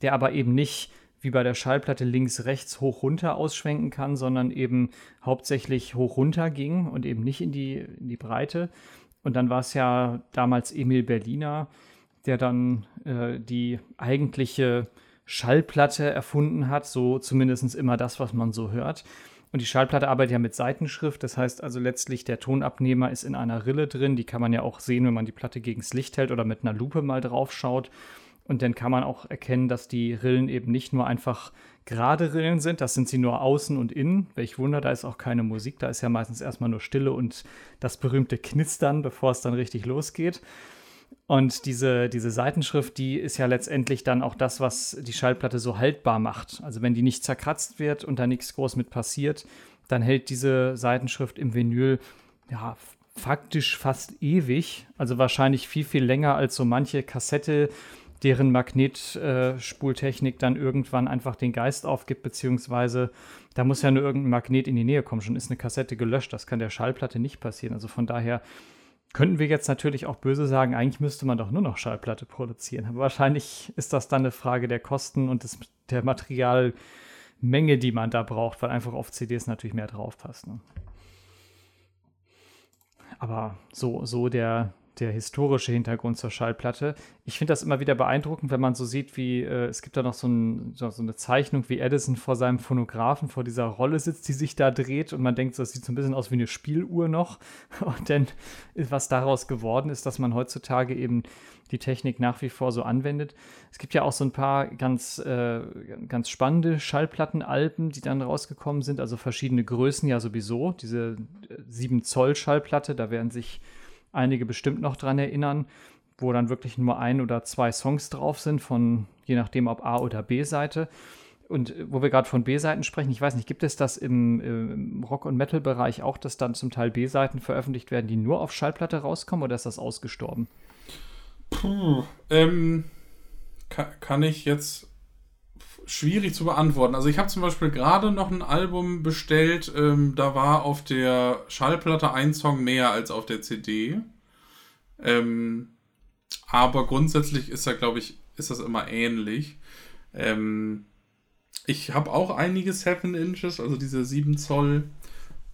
der aber eben nicht wie bei der Schallplatte links, rechts, hoch, runter ausschwenken kann, sondern eben hauptsächlich hoch, runter ging und eben nicht in die, in die Breite. Und dann war es ja damals Emil Berliner, der dann äh, die eigentliche Schallplatte erfunden hat, so zumindest immer das, was man so hört. Und die Schallplatte arbeitet ja mit Seitenschrift, das heißt also letztlich der Tonabnehmer ist in einer Rille drin, die kann man ja auch sehen, wenn man die Platte gegens Licht hält oder mit einer Lupe mal drauf schaut. Und dann kann man auch erkennen, dass die Rillen eben nicht nur einfach gerade Rillen sind, das sind sie nur außen und innen. Welch Wunder, da ist auch keine Musik, da ist ja meistens erstmal nur Stille und das berühmte Knistern, bevor es dann richtig losgeht. Und diese, diese Seitenschrift, die ist ja letztendlich dann auch das, was die Schallplatte so haltbar macht. Also wenn die nicht zerkratzt wird und da nichts groß mit passiert, dann hält diese Seitenschrift im Vinyl ja faktisch fast ewig. Also wahrscheinlich viel, viel länger als so manche Kassette, deren Magnetspultechnik dann irgendwann einfach den Geist aufgibt, beziehungsweise da muss ja nur irgendein Magnet in die Nähe kommen. Schon ist eine Kassette gelöscht. Das kann der Schallplatte nicht passieren. Also von daher könnten wir jetzt natürlich auch böse sagen, eigentlich müsste man doch nur noch Schallplatte produzieren. Aber wahrscheinlich ist das dann eine Frage der Kosten und des, der Materialmenge, die man da braucht, weil einfach auf CDs natürlich mehr draufpasst. Ne? Aber so, so der, der historische Hintergrund zur Schallplatte. Ich finde das immer wieder beeindruckend, wenn man so sieht, wie äh, es gibt da noch so, ein, so, eine Zeichnung, wie Edison vor seinem Phonographen vor dieser Rolle sitzt, die sich da dreht und man denkt, das sieht so ein bisschen aus wie eine Spieluhr noch. Und dann, was daraus geworden ist, dass man heutzutage eben die Technik nach wie vor so anwendet. Es gibt ja auch so ein paar ganz, äh, ganz spannende Schallplattenalben, die dann rausgekommen sind, also verschiedene Größen ja sowieso. Diese 7 äh, Zoll Schallplatte, da werden sich einige bestimmt noch dran erinnern, wo dann wirklich nur ein oder zwei Songs drauf sind, von je nachdem ob A- oder B-Seite. Und äh, wo wir gerade von B-Seiten sprechen, ich weiß nicht, gibt es das im, im Rock- und Metal-Bereich auch, dass dann zum Teil B-Seiten veröffentlicht werden, die nur auf Schallplatte rauskommen oder ist das ausgestorben? Puh, ähm, kann, kann ich jetzt schwierig zu beantworten. Also ich habe zum Beispiel gerade noch ein Album bestellt, ähm, da war auf der Schallplatte ein Song mehr als auf der CD. Ähm, aber grundsätzlich ist da, glaube ich, ist das immer ähnlich. Ähm, ich habe auch einige 7 Inches, also diese 7 Zoll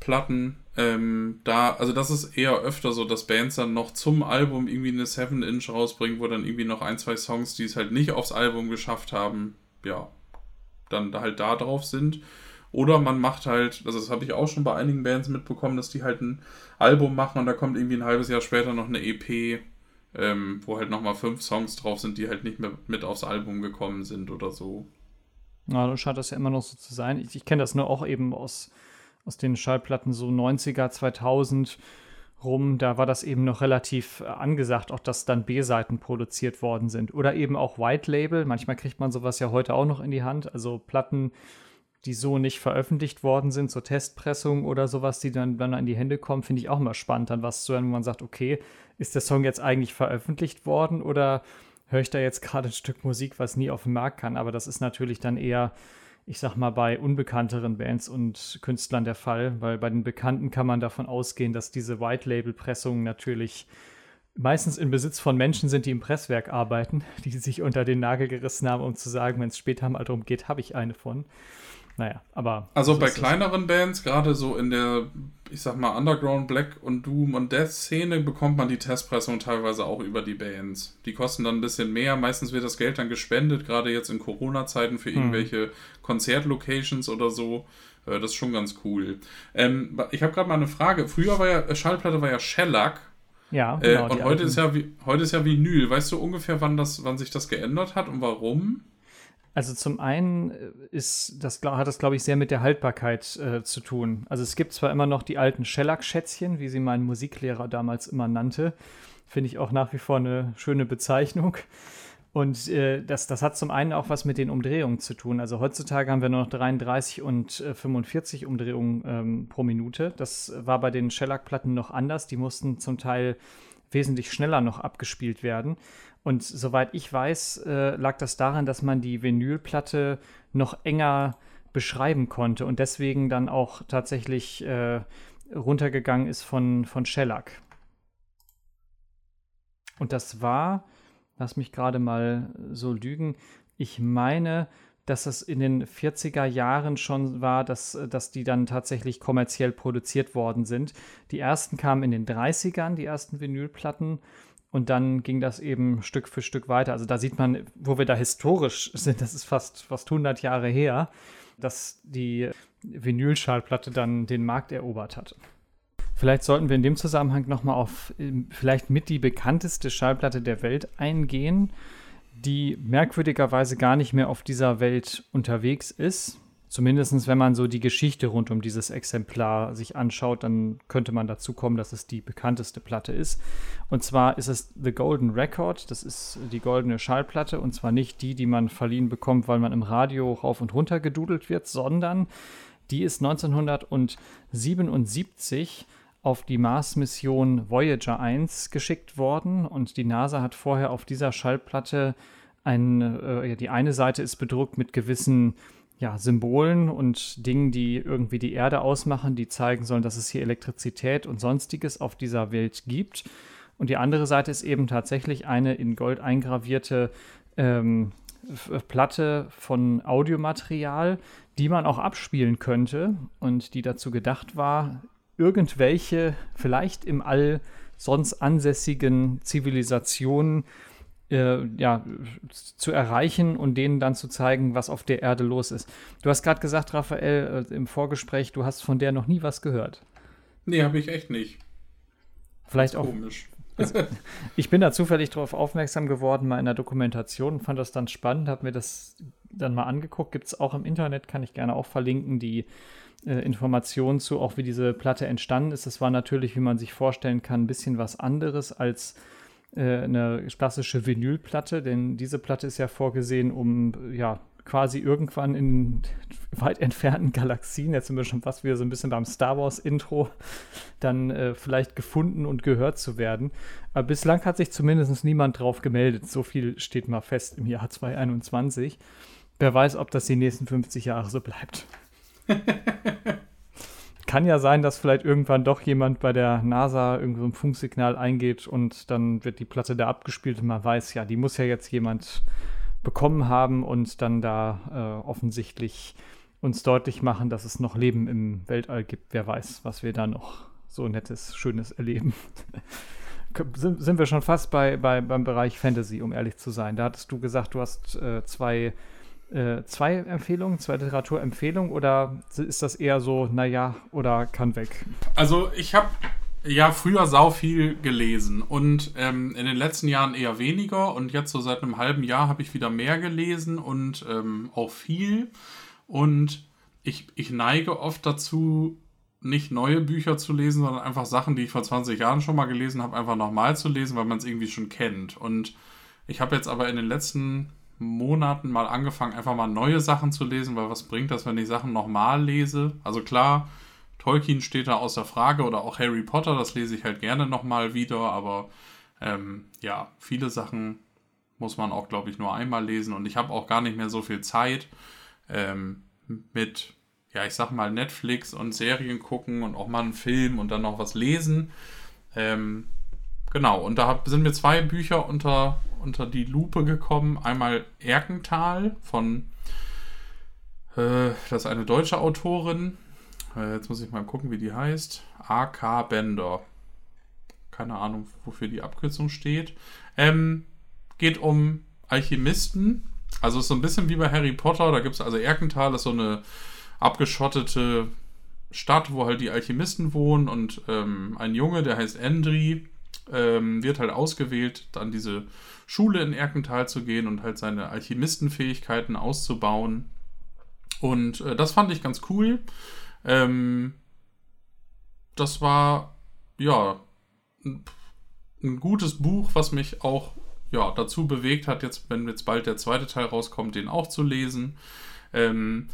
Platten. Ähm, da, also das ist eher öfter so, dass Bands dann noch zum Album irgendwie eine 7 Inch rausbringen, wo dann irgendwie noch ein, zwei Songs, die es halt nicht aufs Album geschafft haben, ja, dann halt da drauf sind. Oder man macht halt, also das habe ich auch schon bei einigen Bands mitbekommen, dass die halt ein Album machen und da kommt irgendwie ein halbes Jahr später noch eine EP, ähm, wo halt nochmal fünf Songs drauf sind, die halt nicht mehr mit aufs Album gekommen sind oder so. Na, dann scheint das ja immer noch so zu sein. Ich, ich kenne das nur auch eben aus, aus den Schallplatten so 90er, 2000 rum, da war das eben noch relativ äh, angesagt, auch dass dann B-Seiten produziert worden sind. Oder eben auch White Label. Manchmal kriegt man sowas ja heute auch noch in die Hand. Also Platten, die so nicht veröffentlicht worden sind, zur Testpressung oder sowas, die dann, dann in die Hände kommen, finde ich auch immer spannend, dann was zu hören, wo man sagt, okay, ist der Song jetzt eigentlich veröffentlicht worden oder höre ich da jetzt gerade ein Stück Musik, was nie auf den Markt kann? Aber das ist natürlich dann eher ich sag mal, bei unbekannteren Bands und Künstlern der Fall, weil bei den Bekannten kann man davon ausgehen, dass diese White-Label-Pressungen natürlich meistens in Besitz von Menschen sind, die im Presswerk arbeiten, die sich unter den Nagel gerissen haben, um zu sagen, wenn es später mal darum geht, habe ich eine von. Naja, aber. Also so bei kleineren Bands, gerade so in der, ich sag mal, Underground Black und Doom und Death Szene, bekommt man die Testpressung teilweise auch über die Bands. Die kosten dann ein bisschen mehr. Meistens wird das Geld dann gespendet, gerade jetzt in Corona-Zeiten für hm. irgendwelche hm. Konzertlocations oder so. Äh, das ist schon ganz cool. Ähm, ich habe gerade mal eine Frage. Früher war ja, äh, Schallplatte war ja Shellac. Ja, äh, genau. Äh, und heute ist ja, heute ist ja Vinyl. Weißt du ungefähr, wann, das, wann sich das geändert hat und warum? Also zum einen äh, ist das, hat das, glaube ich, sehr mit der Haltbarkeit äh, zu tun. Also es gibt zwar immer noch die alten Shellac-Schätzchen, wie sie mein Musiklehrer damals immer nannte. Finde ich auch nach wie vor eine schöne Bezeichnung. Und äh, das, das hat zum einen auch was mit den Umdrehungen zu tun. Also heutzutage haben wir nur noch 33 und äh, 45 Umdrehungen ähm, pro Minute. Das war bei den Shellac-Platten noch anders. Die mussten zum Teil wesentlich schneller noch abgespielt werden. Und soweit ich weiß, äh, lag das daran, dass man die Vinylplatte noch enger beschreiben konnte und deswegen dann auch tatsächlich äh, runtergegangen ist von, von Shellac. Und das war, lass mich gerade mal so lügen, ich meine, dass es in den 40er Jahren schon war, dass, dass die dann tatsächlich kommerziell produziert worden sind. Die ersten kamen in den 30ern, die ersten Vinylplatten. Und dann ging das eben Stück für Stück weiter. Also da sieht man, wo wir da historisch sind, das ist fast, fast 100 Jahre her, dass die Vinylschallplatte dann den Markt erobert hat. Vielleicht sollten wir in dem Zusammenhang nochmal auf ähm, vielleicht mit die bekannteste Schallplatte der Welt eingehen, die merkwürdigerweise gar nicht mehr auf dieser Welt unterwegs ist. Zumindest wenn man so die Geschichte rund um dieses Exemplar sich anschaut, dann könnte man dazu kommen, dass es die bekannteste Platte ist. Und zwar ist es The Golden Record, das ist die goldene Schallplatte. Und zwar nicht die, die man verliehen bekommt, weil man im Radio rauf und runter gedudelt wird, sondern die ist 1977 auf die Mars-Mission Voyager 1 geschickt worden. Und die NASA hat vorher auf dieser Schallplatte ein, äh, die eine Seite ist bedruckt mit gewissen ja, Symbolen und Dingen, die irgendwie die Erde ausmachen, die zeigen sollen, dass es hier Elektrizität und sonstiges auf dieser Welt gibt. Und die andere Seite ist eben tatsächlich eine in Gold eingravierte ähm, Platte von Audiomaterial, die man auch abspielen könnte und die dazu gedacht war, irgendwelche vielleicht im All sonst ansässigen Zivilisationen äh, ja, zu erreichen und denen dann zu zeigen, was auf der Erde los ist. Du hast gerade gesagt, Raphael, äh, im Vorgespräch, du hast von der noch nie was gehört. Nee, habe ich echt nicht. Vielleicht auch. Komisch. ich bin da zufällig darauf aufmerksam geworden, mal in der Dokumentation, fand das dann spannend, habe mir das dann mal angeguckt. Gibt es auch im Internet, kann ich gerne auch verlinken, die äh, Informationen zu, auch wie diese Platte entstanden ist. Das war natürlich, wie man sich vorstellen kann, ein bisschen was anderes als äh, eine klassische Vinylplatte, denn diese Platte ist ja vorgesehen, um ja quasi irgendwann in weit entfernten Galaxien, jetzt sind wir schon fast wieder so ein bisschen beim Star Wars Intro, dann äh, vielleicht gefunden und gehört zu werden. Aber bislang hat sich zumindest niemand drauf gemeldet. So viel steht mal fest im Jahr 2021. Wer weiß, ob das die nächsten 50 Jahre so bleibt. kann ja sein, dass vielleicht irgendwann doch jemand bei der NASA irgendwo ein Funksignal eingeht und dann wird die Platte da abgespielt und man weiß, ja, die muss ja jetzt jemand bekommen haben und dann da äh, offensichtlich uns deutlich machen, dass es noch Leben im Weltall gibt. Wer weiß, was wir da noch so nettes, schönes erleben. sind, sind wir schon fast bei, bei, beim Bereich Fantasy, um ehrlich zu sein. Da hattest du gesagt, du hast äh, zwei äh, zwei Empfehlungen, zwei Literaturempfehlungen oder ist das eher so, naja, oder kann weg? Also ich habe ja früher sau viel gelesen und ähm, in den letzten Jahren eher weniger und jetzt so seit einem halben Jahr habe ich wieder mehr gelesen und ähm, auch viel und ich, ich neige oft dazu, nicht neue Bücher zu lesen, sondern einfach Sachen, die ich vor 20 Jahren schon mal gelesen habe, einfach nochmal zu lesen, weil man es irgendwie schon kennt. Und ich habe jetzt aber in den letzten Monaten mal angefangen, einfach mal neue Sachen zu lesen, weil was bringt das, wenn ich Sachen nochmal lese? Also klar, Tolkien steht da außer Frage oder auch Harry Potter, das lese ich halt gerne nochmal wieder, aber ähm, ja, viele Sachen muss man auch, glaube ich, nur einmal lesen und ich habe auch gar nicht mehr so viel Zeit ähm, mit, ja, ich sag mal Netflix und Serien gucken und auch mal einen Film und dann noch was lesen. Ähm, genau, und da sind mir zwei Bücher unter, unter die Lupe gekommen. Einmal Erkental von, äh, das ist eine deutsche Autorin. Äh, jetzt muss ich mal gucken, wie die heißt. A.K. Bender. Keine Ahnung, wofür die Abkürzung steht. Ähm, geht um Alchemisten. Also ist so ein bisschen wie bei Harry Potter. Da gibt es also Erkental, ist so eine abgeschottete Stadt, wo halt die Alchemisten wohnen und ähm, ein Junge, der heißt Endri, ähm, wird halt ausgewählt, dann diese Schule in Erkental zu gehen und halt seine Alchemistenfähigkeiten auszubauen. Und äh, das fand ich ganz cool. Ähm, das war, ja, ein, ein, gutes Buch, was mich auch ja, dazu bewegt hat, jetzt, wenn jetzt bald der zweite Teil rauskommt, den auch zu lesen. Ähm,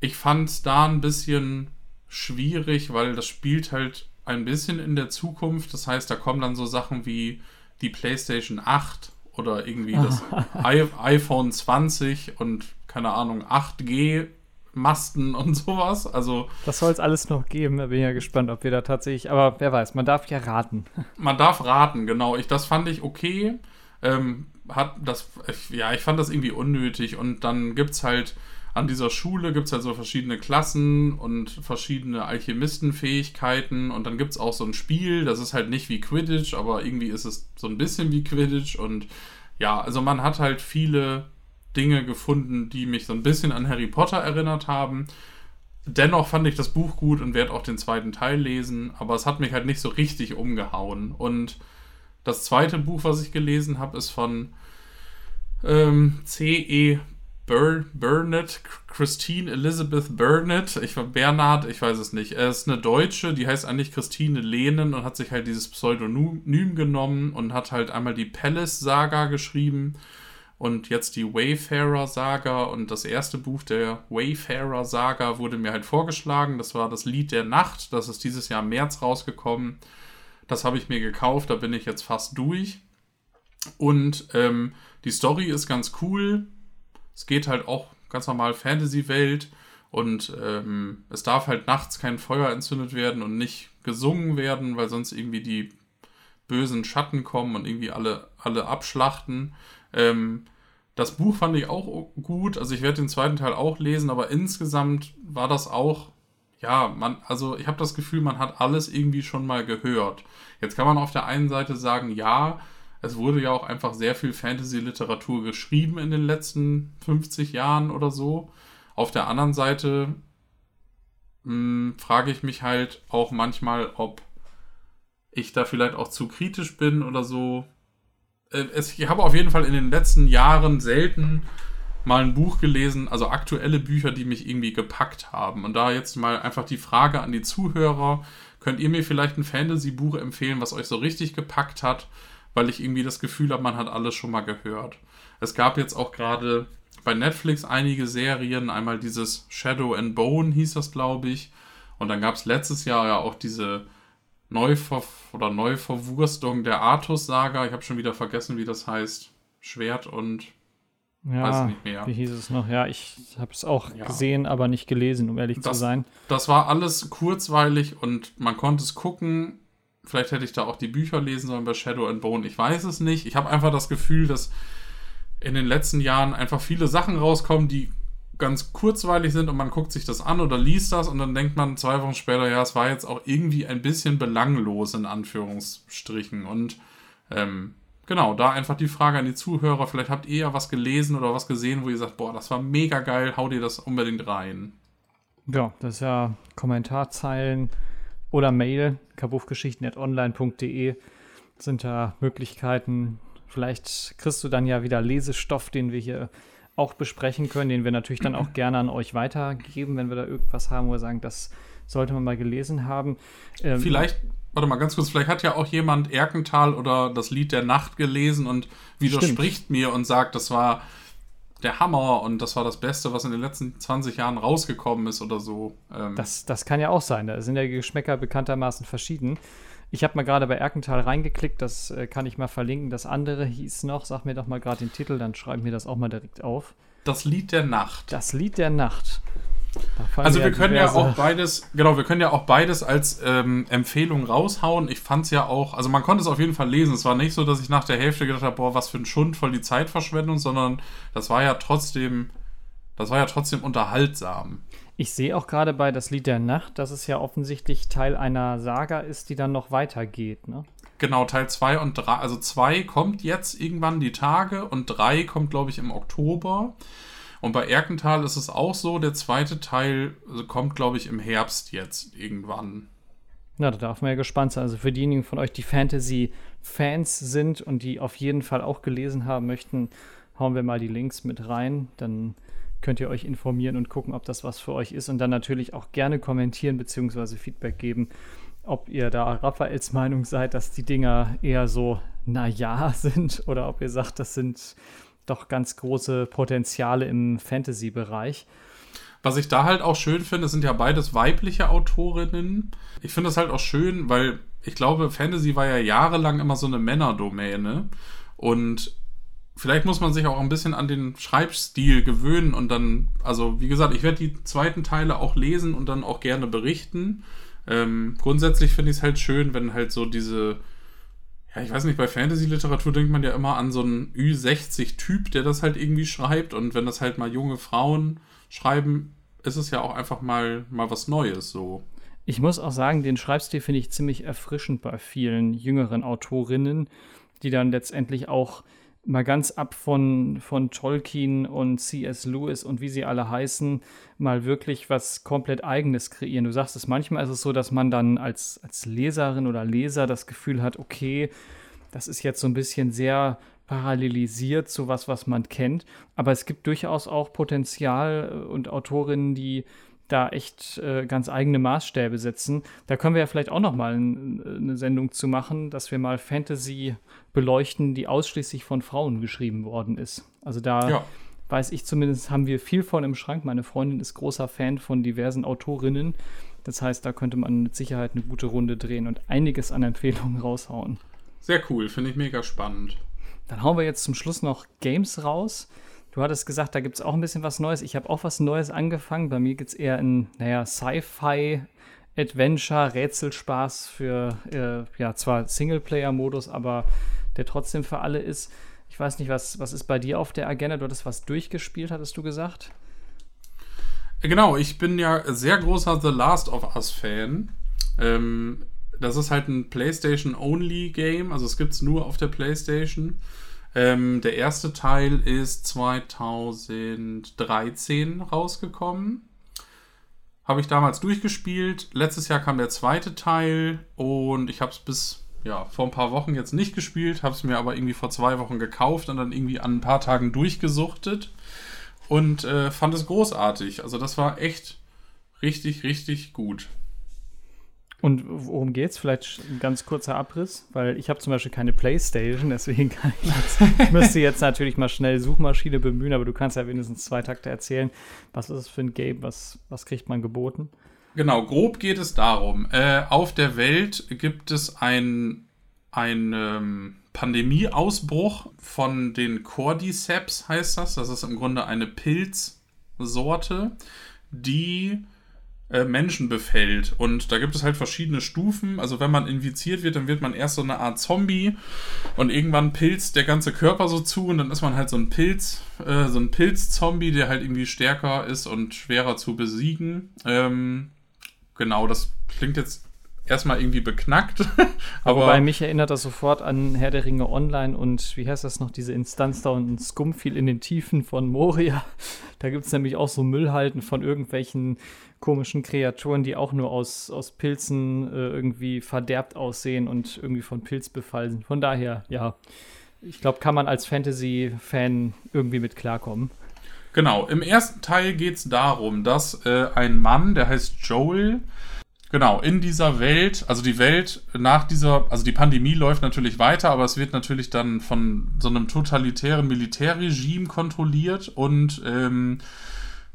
ich fand es da ein bisschen schwierig, weil das spielt halt ein bisschen in der Zukunft. Das heißt, da kommen dann so Sachen wie die PlayStation 8 oder irgendwie das iPhone 20 und keine Ahnung, 8G Masten und sowas. Also das soll es alles noch geben. Da bin ich ja gespannt, ob wir da tatsächlich. Aber wer weiß, man darf ja raten. Man darf raten, genau. Ich das fand ich okay. Ähm, hat das, ja, ich fand das irgendwie unnötig. Und dann gibt es halt an dieser Schule gibt es halt so verschiedene Klassen und verschiedene Alchemistenfähigkeiten und dann gibt es auch so ein Spiel, das ist halt nicht wie Quidditch, aber irgendwie ist es so ein bisschen wie Quidditch und ja, also man hat halt viele Dinge gefunden, die mich so ein bisschen an Harry Potter erinnert haben. Dennoch fand ich das Buch gut und werde auch den zweiten Teil lesen, aber es hat mich halt nicht so richtig umgehauen. Und das zweite Buch, was ich gelesen habe, ist von ähm, C.E. Bur Burnett, Christine Elizabeth Burnett, ich war Bernhard, ich weiß es nicht. Er ist eine Deutsche, die heißt eigentlich Christine Lehnen und hat sich halt dieses Pseudonym genommen und hat halt einmal die Palace-Saga geschrieben und jetzt die Wayfarer-Saga und das erste Buch der Wayfarer-Saga wurde mir halt vorgeschlagen. Das war das Lied der Nacht, das ist dieses Jahr im März rausgekommen. Das habe ich mir gekauft, da bin ich jetzt fast durch. Und ähm, die Story ist ganz cool. Es geht halt auch ganz normal Fantasy-Welt und ähm, es darf halt nachts kein Feuer entzündet werden und nicht gesungen werden, weil sonst irgendwie die bösen Schatten kommen und irgendwie alle, alle abschlachten. Ähm, das Buch fand ich auch gut, also ich werde den zweiten Teil auch lesen, aber insgesamt war das auch, ja, man, also ich habe das Gefühl, man hat alles irgendwie schon mal gehört. Jetzt kann man auf der einen Seite sagen, ja, es wurde ja auch einfach sehr viel Fantasy-Literatur geschrieben in den letzten 50 Jahren oder so. Auf der anderen Seite hm, frage ich mich halt auch manchmal, ob ich da vielleicht auch zu kritisch bin oder so. Äh, es, ich habe auf jeden Fall in den letzten Jahren selten mal ein Buch gelesen, also aktuelle Bücher, die mich irgendwie gepackt haben. Und da jetzt mal einfach die Frage an die Zuhörer, könnt ihr mir vielleicht ein Fantasy-Buch empfehlen, was euch so richtig gepackt hat, weil ich irgendwie das Gefühl habe, man hat alles schon mal gehört. Es gab jetzt auch gerade bei Netflix einige Serien, einmal dieses Shadow and Bone hieß das, glaube ich. Und dann gab es letztes Jahr ja auch diese Neuver oder Neuverwurstung der Artus-Saga. Ich habe schon wieder vergessen, wie das heißt. Schwert und ja, weiß nicht mehr. Wie hieß es noch? Ja, ich habe es auch ja. gesehen, aber nicht gelesen, um ehrlich das, zu sein. Das war alles kurzweilig und man konnte es gucken. Vielleicht hätte ich da auch die Bücher lesen sollen bei Shadow and Bone. Ich weiß es nicht. Ich habe einfach das Gefühl, dass in den letzten Jahren einfach viele Sachen rauskommen, die ganz kurzweilig sind und man guckt sich das an oder liest das und dann denkt man zwei Wochen später, ja, es war jetzt auch irgendwie ein bisschen belanglos in Anführungsstrichen. Und ähm, genau, da einfach die Frage an die Zuhörer, vielleicht habt ihr ja was gelesen oder was gesehen, wo ihr sagt, boah, das war mega geil, hau dir das unbedingt rein. Ja, das ist ja Kommentarzeilen oder Mail, kabuffgeschichten.online.de sind da Möglichkeiten. Vielleicht kriegst du dann ja wieder Lesestoff, den wir hier auch besprechen können, den wir natürlich dann auch gerne an euch weitergeben, wenn wir da irgendwas haben, wo wir sagen, das sollte man mal gelesen haben. Ähm, vielleicht, warte mal ganz kurz, vielleicht hat ja auch jemand Erkental oder das Lied der Nacht gelesen und widerspricht stimmt. mir und sagt, das war der Hammer und das war das Beste, was in den letzten 20 Jahren rausgekommen ist oder so. Ähm. Das, das kann ja auch sein. Da sind ja die Geschmäcker bekanntermaßen verschieden. Ich habe mal gerade bei Erkental reingeklickt, das äh, kann ich mal verlinken. Das andere hieß noch, sag mir doch mal gerade den Titel, dann schreiben wir das auch mal direkt auf. Das Lied der Nacht. Das Lied der Nacht. Also wir können ja auch beides, genau, wir können ja auch beides als ähm, Empfehlung raushauen. Ich fand es ja auch, also man konnte es auf jeden Fall lesen. Es war nicht so, dass ich nach der Hälfte gedacht habe, boah, was für ein Schund, voll die Zeitverschwendung, sondern das war ja trotzdem, das war ja trotzdem unterhaltsam. Ich sehe auch gerade bei Das Lied der Nacht, dass es ja offensichtlich Teil einer Saga ist, die dann noch weitergeht, ne? Genau, Teil 2 und 3. Also 2 kommt jetzt irgendwann die Tage und 3 kommt, glaube ich, im Oktober. Und bei Erkental ist es auch so, der zweite Teil also kommt, glaube ich, im Herbst jetzt irgendwann. Na, da darf man ja gespannt sein. Also für diejenigen von euch, die Fantasy-Fans sind und die auf jeden Fall auch gelesen haben möchten, hauen wir mal die Links mit rein. Dann könnt ihr euch informieren und gucken, ob das was für euch ist und dann natürlich auch gerne kommentieren bzw. Feedback geben, ob ihr da Raphaels Meinung seid, dass die Dinger eher so naja sind oder ob ihr sagt, das sind doch ganz große Potenziale im Fantasy-Bereich. Was ich da halt auch schön finde, sind ja beides weibliche Autorinnen. Ich finde das halt auch schön, weil ich glaube, Fantasy war ja jahrelang immer so eine Männerdomäne. Und vielleicht muss man sich auch ein bisschen an den Schreibstil gewöhnen und dann, also wie gesagt, ich werde die zweiten Teile auch lesen und dann auch gerne berichten. Ähm, grundsätzlich finde ich es halt schön, wenn halt so diese, ja, ich weiß nicht, bei Fantasy-Literatur denkt man ja immer an so einen Ü60-Typ, der das halt irgendwie schreibt und wenn das halt mal junge Frauen schreiben, ist es ja auch einfach mal, mal was Neues so. Ich muss auch sagen, den Schreibstil finde ich ziemlich erfrischend bei vielen jüngeren Autorinnen, die dann letztendlich auch mal ganz ab von, von Tolkien und C.S. Lewis und wie sie alle heißen, mal wirklich was komplett Eigenes kreieren. Du sagst es, manchmal ist es so, dass man dann als, als Leserin oder Leser das Gefühl hat, okay, das ist jetzt so ein bisschen sehr parallelisiert zu was, was man kennt. Aber es gibt durchaus auch Potenzial äh, und Autorinnen, die da echt äh, ganz eigene Maßstäbe setzen. Da können wir ja vielleicht auch noch mal ein, eine Sendung zu machen, dass wir mal Fantasy beleuchten, die ausschließlich von Frauen geschrieben worden ist. Also da ja. weiß ich zumindest, haben wir viel von im Schrank. Meine Freundin ist großer Fan von diversen Autorinnen. Das heißt, da könnte man mit Sicherheit eine gute Runde drehen und einiges an Empfehlungen raushauen. Sehr cool, finde ich mega spannend. dann hauen wir jetzt zum Schluss noch Games raus. Du hattest gesagt, da gibt es auch ein bisschen was Neues. Ich habe auch was Neues angefangen. Bei mir geht es eher in, naja, Sci-Fi, Adventure, Rätselspaß für, äh, ja, zwar Singleplayer-Modus, aber der trotzdem für alle ist. Ich weiß nicht, was, was ist bei dir auf der Agenda? Du hattest was durchgespielt, hattest du gesagt? Genau, ich bin ja sehr großer The Last of Us-Fan. Ähm, das ist halt ein PlayStation-Only-Game, also es gibt es nur auf der PlayStation. Ähm, der erste Teil ist 2013 rausgekommen. Habe ich damals durchgespielt. Letztes Jahr kam der zweite Teil und ich habe es bis ja, vor ein paar Wochen jetzt nicht gespielt, habe es mir aber irgendwie vor zwei Wochen gekauft und dann irgendwie an ein paar Tagen durchgesuchtet und äh, fand es großartig. Also das war echt richtig, richtig gut. Und worum geht's? Vielleicht ein ganz kurzer Abriss, weil ich habe zum Beispiel keine Playstation, deswegen kann ich jetzt, ich müsste jetzt natürlich mal schnell Suchmaschine bemühen, aber du kannst ja wenigstens zwei Takte erzählen. Was ist es für ein Game? Was, was kriegt man geboten? Genau, grob geht es darum. Äh, auf der Welt gibt es ein, ein ähm, Pandemieausbruch von den Cordyceps, heißt das. Das ist im Grunde eine Pilzsorte, die äh, Menschen befällt. Und da gibt es halt verschiedene Stufen. Also wenn man infiziert wird, dann wird man erst so eine Art Zombie und irgendwann pilzt der ganze Körper so zu und dann ist man halt so ein Pilz, äh, so ein Pilzzombie, der halt irgendwie stärker ist und schwerer zu besiegen. Ähm, genau, das klingt jetzt erstmal irgendwie beknackt. aber Wobei mich erinnert das sofort an Herr der Ringe Online und wie heißt das noch, diese Instanz da und Skumfiel in den Tiefen von Moria. Da gibt es nämlich auch so Müllhalten von irgendwelchen komischen Kreaturen, die auch nur aus, aus Pilzen äh, irgendwie verderbt aussehen und irgendwie von Pilz befallen sind. Von daher, ja, ich glaube, kann man als Fantasy-Fan irgendwie mit klarkommen. Genau, im ersten Teil geht es darum, dass äh, ein Mann, der heißt Joel, genau, in dieser Welt, also die Welt nach dieser, also die Pandemie läuft natürlich weiter, aber es wird natürlich dann von so einem totalitären Militärregime kontrolliert und ähm,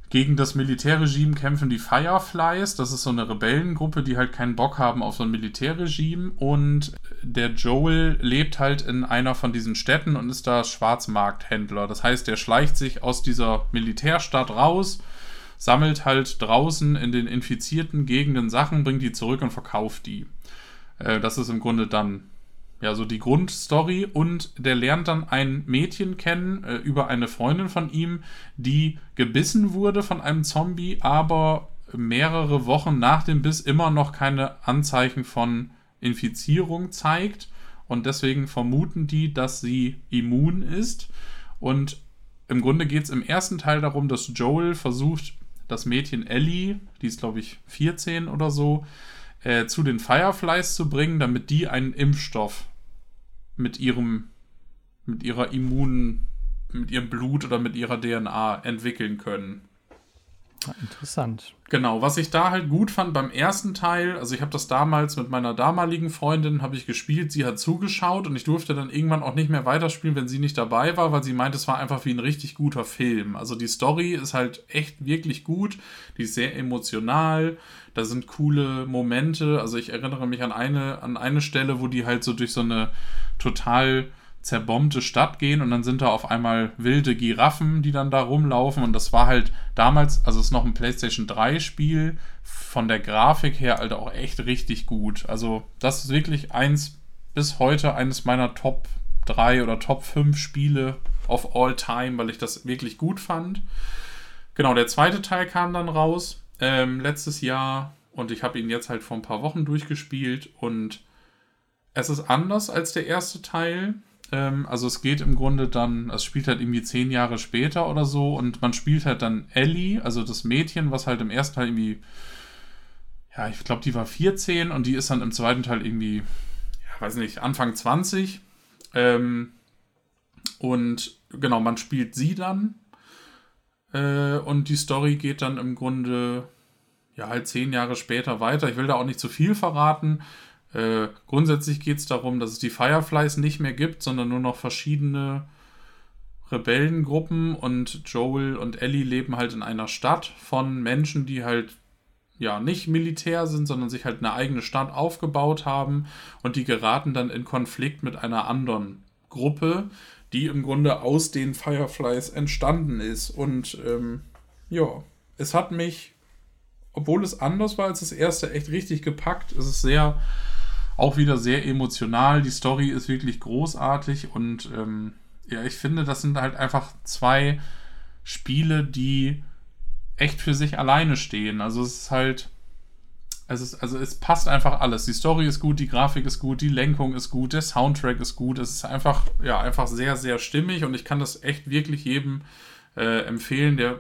gegen das Militärregime kämpfen die Fireflies. Das ist so eine Rebellengruppe, die halt keinen Bock haben auf so ein Militärregime. Und der Joel lebt halt in einer von diesen Städten und ist da Schwarzmarkthändler. Das heißt, er schleicht sich aus dieser Militärstadt raus, sammelt halt draußen in den infizierten Gegenden Sachen, bringt die zurück und verkauft die. Äh, das ist im Grunde dann ja, so die Grundstory. Und der lernt dann ein Mädchen kennen äh, über eine Freundin von ihm, die gebissen wurde von einem Zombie, aber mehrere Wochen nach dem Biss immer noch keine Anzeichen von Infizierung zeigt. Und deswegen vermuten die, dass sie immun ist. Und im Grunde geht es im ersten Teil darum, dass Joel versucht, das Mädchen Ellie, die ist glaube ich 14 oder so, äh, zu den Fireflies zu bringen, damit die einen Impfstoff mit ihrem, mit ihrer Immun, mit ihrem Blut oder mit ihrer DNA entwickeln können. Interessant. Genau, was ich da halt gut fand beim ersten Teil, also ich habe das damals mit meiner damaligen Freundin habe ich gespielt, sie hat zugeschaut und ich durfte dann irgendwann auch nicht mehr weiterspielen, wenn sie nicht dabei war, weil sie meinte, es war einfach wie ein richtig guter Film. Also die Story ist halt echt wirklich gut, die ist sehr emotional, da sind coole Momente, also ich erinnere mich an eine an eine Stelle, wo die halt so durch so eine total zerbombte Stadt gehen und dann sind da auf einmal wilde Giraffen, die dann da rumlaufen und das war halt damals, also es ist noch ein PlayStation 3 Spiel, von der Grafik her halt auch echt richtig gut. Also das ist wirklich eins bis heute eines meiner Top 3 oder Top 5 Spiele of all time, weil ich das wirklich gut fand. Genau, der zweite Teil kam dann raus ähm, letztes Jahr und ich habe ihn jetzt halt vor ein paar Wochen durchgespielt und es ist anders als der erste Teil. Ähm, also es geht im Grunde dann, es spielt halt irgendwie zehn Jahre später oder so und man spielt halt dann Ellie, also das Mädchen, was halt im ersten Teil irgendwie, ja, ich glaube, die war 14 und die ist dann im zweiten Teil irgendwie, ja, weiß nicht, Anfang 20. Ähm, und genau, man spielt sie dann. Äh, und die Story geht dann im Grunde, ja, halt zehn Jahre später weiter. Ich will da auch nicht zu viel verraten. Äh, grundsätzlich geht es darum, dass es die Fireflies nicht mehr gibt, sondern nur noch verschiedene Rebellengruppen und Joel und Ellie leben halt in einer Stadt von Menschen, die halt ja nicht militär sind, sondern sich halt eine eigene Stadt aufgebaut haben und die geraten dann in Konflikt mit einer anderen Gruppe, die im Grunde aus den Fireflies entstanden ist. Und ähm, ja, es hat mich, obwohl es anders war als das erste, echt richtig gepackt. Es ist sehr, auch wieder sehr emotional. Die Story ist wirklich großartig und ähm, ja, ich finde, das sind halt einfach zwei Spiele, die echt für sich alleine stehen. Also es ist halt es ist, also es passt einfach alles. Die Story ist gut, die Grafik ist gut, die Lenkung ist gut, der Soundtrack ist gut. Es ist einfach, ja, einfach sehr, sehr stimmig und ich kann das echt wirklich jedem äh, empfehlen, der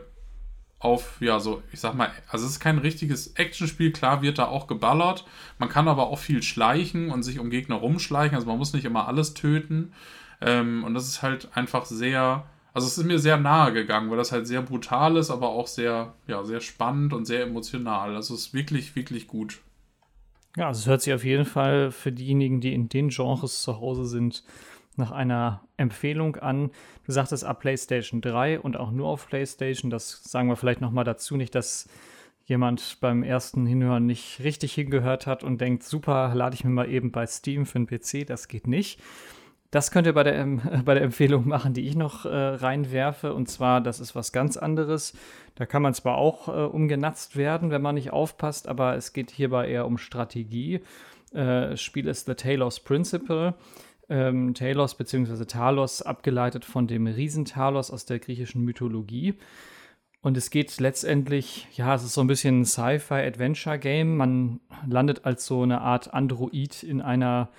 auf, ja, so, ich sag mal, also es ist kein richtiges Actionspiel, klar wird da auch geballert. Man kann aber auch viel schleichen und sich um Gegner rumschleichen, also man muss nicht immer alles töten. Ähm, und das ist halt einfach sehr, also es ist mir sehr nahe gegangen, weil das halt sehr brutal ist, aber auch sehr, ja, sehr spannend und sehr emotional. Also es ist wirklich, wirklich gut. Ja, also es hört sich auf jeden Fall für diejenigen, die in den Genres zu Hause sind, nach einer Empfehlung an. Du sagtest ab PlayStation 3 und auch nur auf PlayStation. Das sagen wir vielleicht nochmal dazu, nicht, dass jemand beim ersten Hinhören nicht richtig hingehört hat und denkt, super, lade ich mir mal eben bei Steam für den PC. Das geht nicht. Das könnt ihr bei der, ähm, bei der Empfehlung machen, die ich noch äh, reinwerfe. Und zwar, das ist was ganz anderes. Da kann man zwar auch äh, umgenatzt werden, wenn man nicht aufpasst, aber es geht hierbei eher um Strategie. Äh, Spiel ist The Talos Principle. Ähm, Talos bzw. Talos, abgeleitet von dem Riesentalos aus der griechischen Mythologie. Und es geht letztendlich, ja, es ist so ein bisschen ein Sci-Fi-Adventure-Game. Man landet als so eine Art Android in einer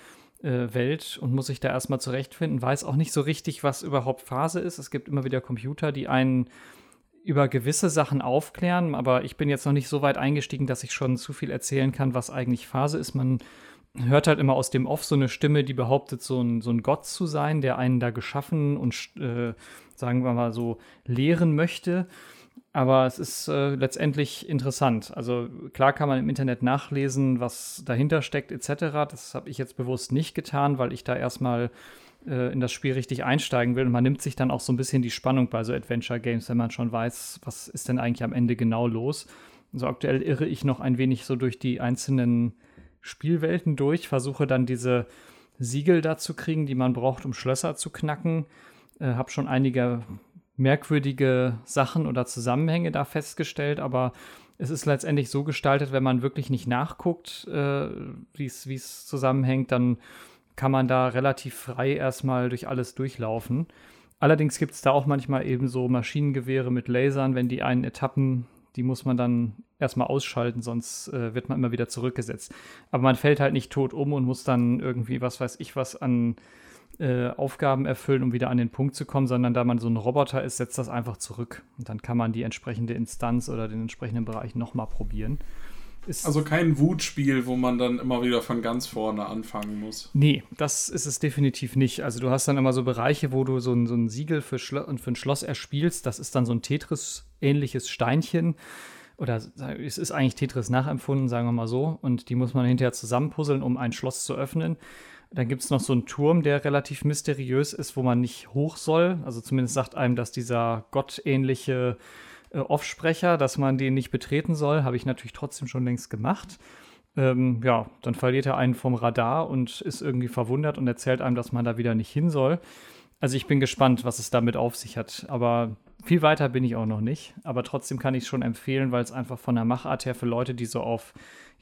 äh, Welt und muss sich da erstmal zurechtfinden, weiß auch nicht so richtig, was überhaupt Phase ist. Es gibt immer wieder Computer, die einen über gewisse Sachen aufklären, aber ich bin jetzt noch nicht so weit eingestiegen, dass ich schon zu viel erzählen kann, was eigentlich Phase ist. Man hört halt immer aus dem Off so eine Stimme, die behauptet, so ein, so ein Gott zu sein, der einen da geschaffen und, äh, sagen wir mal so, lehren möchte. Aber es ist äh, letztendlich interessant. Also klar kann man im Internet nachlesen, was dahinter steckt etc. Das habe ich jetzt bewusst nicht getan, weil ich da erstmal äh, in das Spiel richtig einsteigen will. Und man nimmt sich dann auch so ein bisschen die Spannung bei so Adventure Games, wenn man schon weiß, was ist denn eigentlich am Ende genau los. Also aktuell irre ich noch ein wenig so durch die einzelnen Spielwelten durch, versuche dann diese Siegel da zu kriegen, die man braucht, um Schlösser zu knacken. Äh, habe schon einige merkwürdige Sachen oder Zusammenhänge da festgestellt, aber es ist letztendlich so gestaltet, wenn man wirklich nicht nachguckt, äh, wie es zusammenhängt, dann kann man da relativ frei erstmal durch alles durchlaufen. Allerdings gibt es da auch manchmal eben so Maschinengewehre mit Lasern, wenn die einen Etappen, die muss man dann erstmal ausschalten, sonst äh, wird man immer wieder zurückgesetzt. Aber man fällt halt nicht tot um und muss dann irgendwie, was weiß ich, was an äh, Aufgaben erfüllen, um wieder an den Punkt zu kommen, sondern da man so ein Roboter ist, setzt das einfach zurück. Und dann kann man die entsprechende Instanz oder den entsprechenden Bereich nochmal probieren. Also kein Wutspiel, wo man dann immer wieder von ganz vorne anfangen muss. Nee, das ist es definitiv nicht. Also du hast dann immer so Bereiche, wo du so ein, so ein Siegel für, Schlo für ein Schloss erspielst. Das ist dann so ein Tetris-ähnliches Steinchen. Oder es ist eigentlich Tetris nachempfunden, sagen wir mal so. Und die muss man hinterher zusammenpuzzeln, um ein Schloss zu öffnen. Dann gibt es noch so einen Turm, der relativ mysteriös ist, wo man nicht hoch soll. Also zumindest sagt einem dass dieser gottähnliche äh, Offsprecher, dass man den nicht betreten soll. Habe ich natürlich trotzdem schon längst gemacht. Ähm, ja, dann verliert er einen vom Radar und ist irgendwie verwundert und erzählt einem, dass man da wieder nicht hin soll. Also ich bin gespannt, was es damit auf sich hat. Aber viel weiter bin ich auch noch nicht. Aber trotzdem kann ich es schon empfehlen, weil es einfach von der Machart her für Leute, die so auf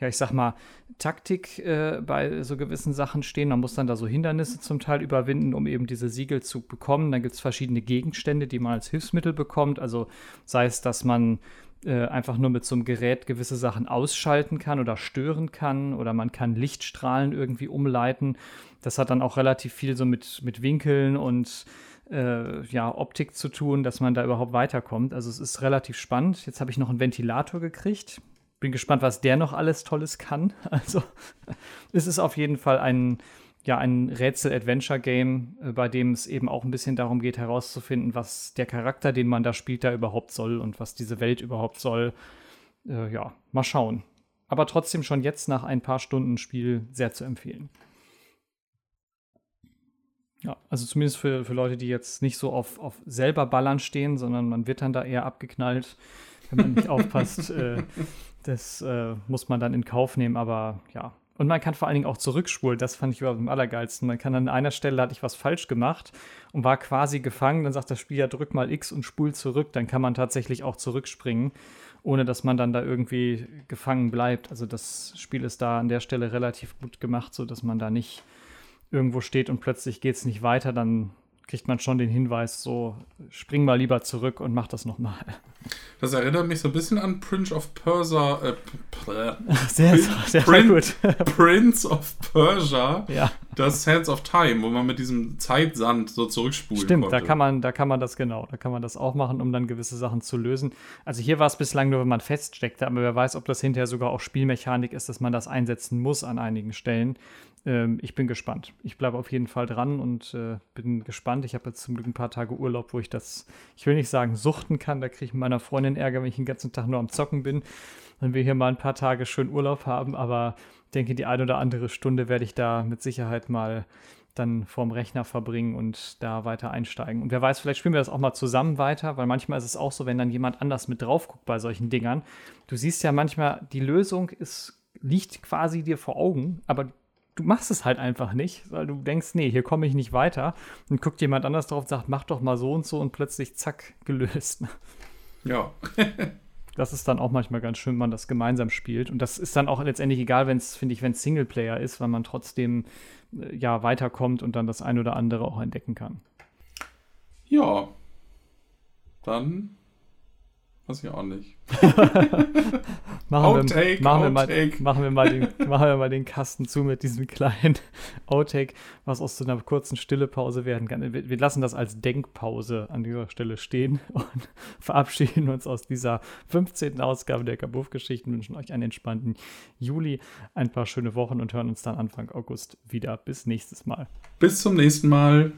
ja, ich sag mal, Taktik äh, bei so gewissen Sachen stehen. Man muss dann da so Hindernisse zum Teil überwinden, um eben diese Siegel zu bekommen. Dann gibt es verschiedene Gegenstände, die man als Hilfsmittel bekommt. Also sei es, dass man äh, einfach nur mit so einem Gerät gewisse Sachen ausschalten kann oder stören kann oder man kann Lichtstrahlen irgendwie umleiten. Das hat dann auch relativ viel so mit, mit Winkeln und äh, ja, Optik zu tun, dass man da überhaupt weiterkommt. Also es ist relativ spannend. Jetzt habe ich noch einen Ventilator gekriegt bin gespannt, was der noch alles Tolles kann. Also es ist auf jeden Fall ein, ja, ein Rätsel-Adventure-Game, äh, bei dem es eben auch ein bisschen darum geht, herauszufinden, was der Charakter, den man da spielt, da überhaupt soll und was diese Welt überhaupt soll. Äh, ja, mal schauen. Aber trotzdem schon jetzt nach ein paar Stunden Spiel sehr zu empfehlen. Ja, also zumindest für, für Leute, die jetzt nicht so auf, auf selber Ballern stehen, sondern man wird dann da eher abgeknallt, wenn man nicht aufpasst. Äh, das äh, muss man dann in Kauf nehmen, aber ja, Und man kann vor allen Dingen auch zurückspulen. Das fand ich überhaupt am allergeilsten. Man kann an einer Stelle, hatte ich was falsch gemacht und war quasi gefangen. Dann sagt das Spiel ja, drück mal X und spul zurück. Dann kann man tatsächlich auch zurückspringen, ohne dass man dann da irgendwie gefangen bleibt. Also das Spiel ist da an der Stelle relativ gut gemacht, sodass man da nicht irgendwo steht und plötzlich geht es nicht weiter. Dann kriegt man schon den Hinweis, so spring mal lieber zurück und mach das nochmal. Das erinnert mich so ein bisschen an Prince of Persia. Äh, sehr, sehr, Prin gut. Prince of Persia. Ja. Das Sands of Time, wo man mit diesem Zeitsand so zurückspulen Stimmt, konnte. da kann man, da kann man das genau, da kann man das auch machen, um dann gewisse Sachen zu lösen. Also hier war es bislang nur, wenn man feststeckte, aber wer weiß, ob das hinterher sogar auch Spielmechanik ist, dass man das einsetzen muss an einigen Stellen. Ähm, ich bin gespannt. Ich bleibe auf jeden Fall dran und äh, bin gespannt. Ich habe jetzt zum Glück ein paar Tage Urlaub, wo ich das, ich will nicht sagen, suchten kann. Da kriege ich meiner Freundin Ärger, wenn ich den ganzen Tag nur am Zocken bin. Wenn wir hier mal ein paar Tage schön Urlaub haben, aber ich denke, die eine oder andere Stunde werde ich da mit Sicherheit mal dann vorm Rechner verbringen und da weiter einsteigen. Und wer weiß, vielleicht spielen wir das auch mal zusammen weiter, weil manchmal ist es auch so, wenn dann jemand anders mit drauf guckt bei solchen Dingern. Du siehst ja manchmal, die Lösung ist, liegt quasi dir vor Augen, aber du machst es halt einfach nicht, weil du denkst, nee, hier komme ich nicht weiter. Und guckt jemand anders drauf und sagt, mach doch mal so und so und plötzlich zack, gelöst. Ja. das ist dann auch manchmal ganz schön, wenn man das gemeinsam spielt. Und das ist dann auch letztendlich egal, wenn es, finde ich, wenn es Singleplayer ist, weil man trotzdem äh, ja weiterkommt und dann das ein oder andere auch entdecken kann. Ja. Dann Weiß ich auch nicht. machen, Outtake, wir, machen, wir mal, machen, wir mal den, machen wir mal den Kasten zu mit diesem kleinen Outtake, was aus so einer kurzen Stillepause werden kann. Wir, wir, lassen das als Denkpause an dieser Stelle stehen und verabschieden uns aus dieser 15. Ausgabe der Kabuff-Geschichten, wünschen euch einen entspannten Juli, ein paar schöne Wochen und hören uns dann Anfang August wieder. Bis nächstes Mal. Bis zum nächsten Mal.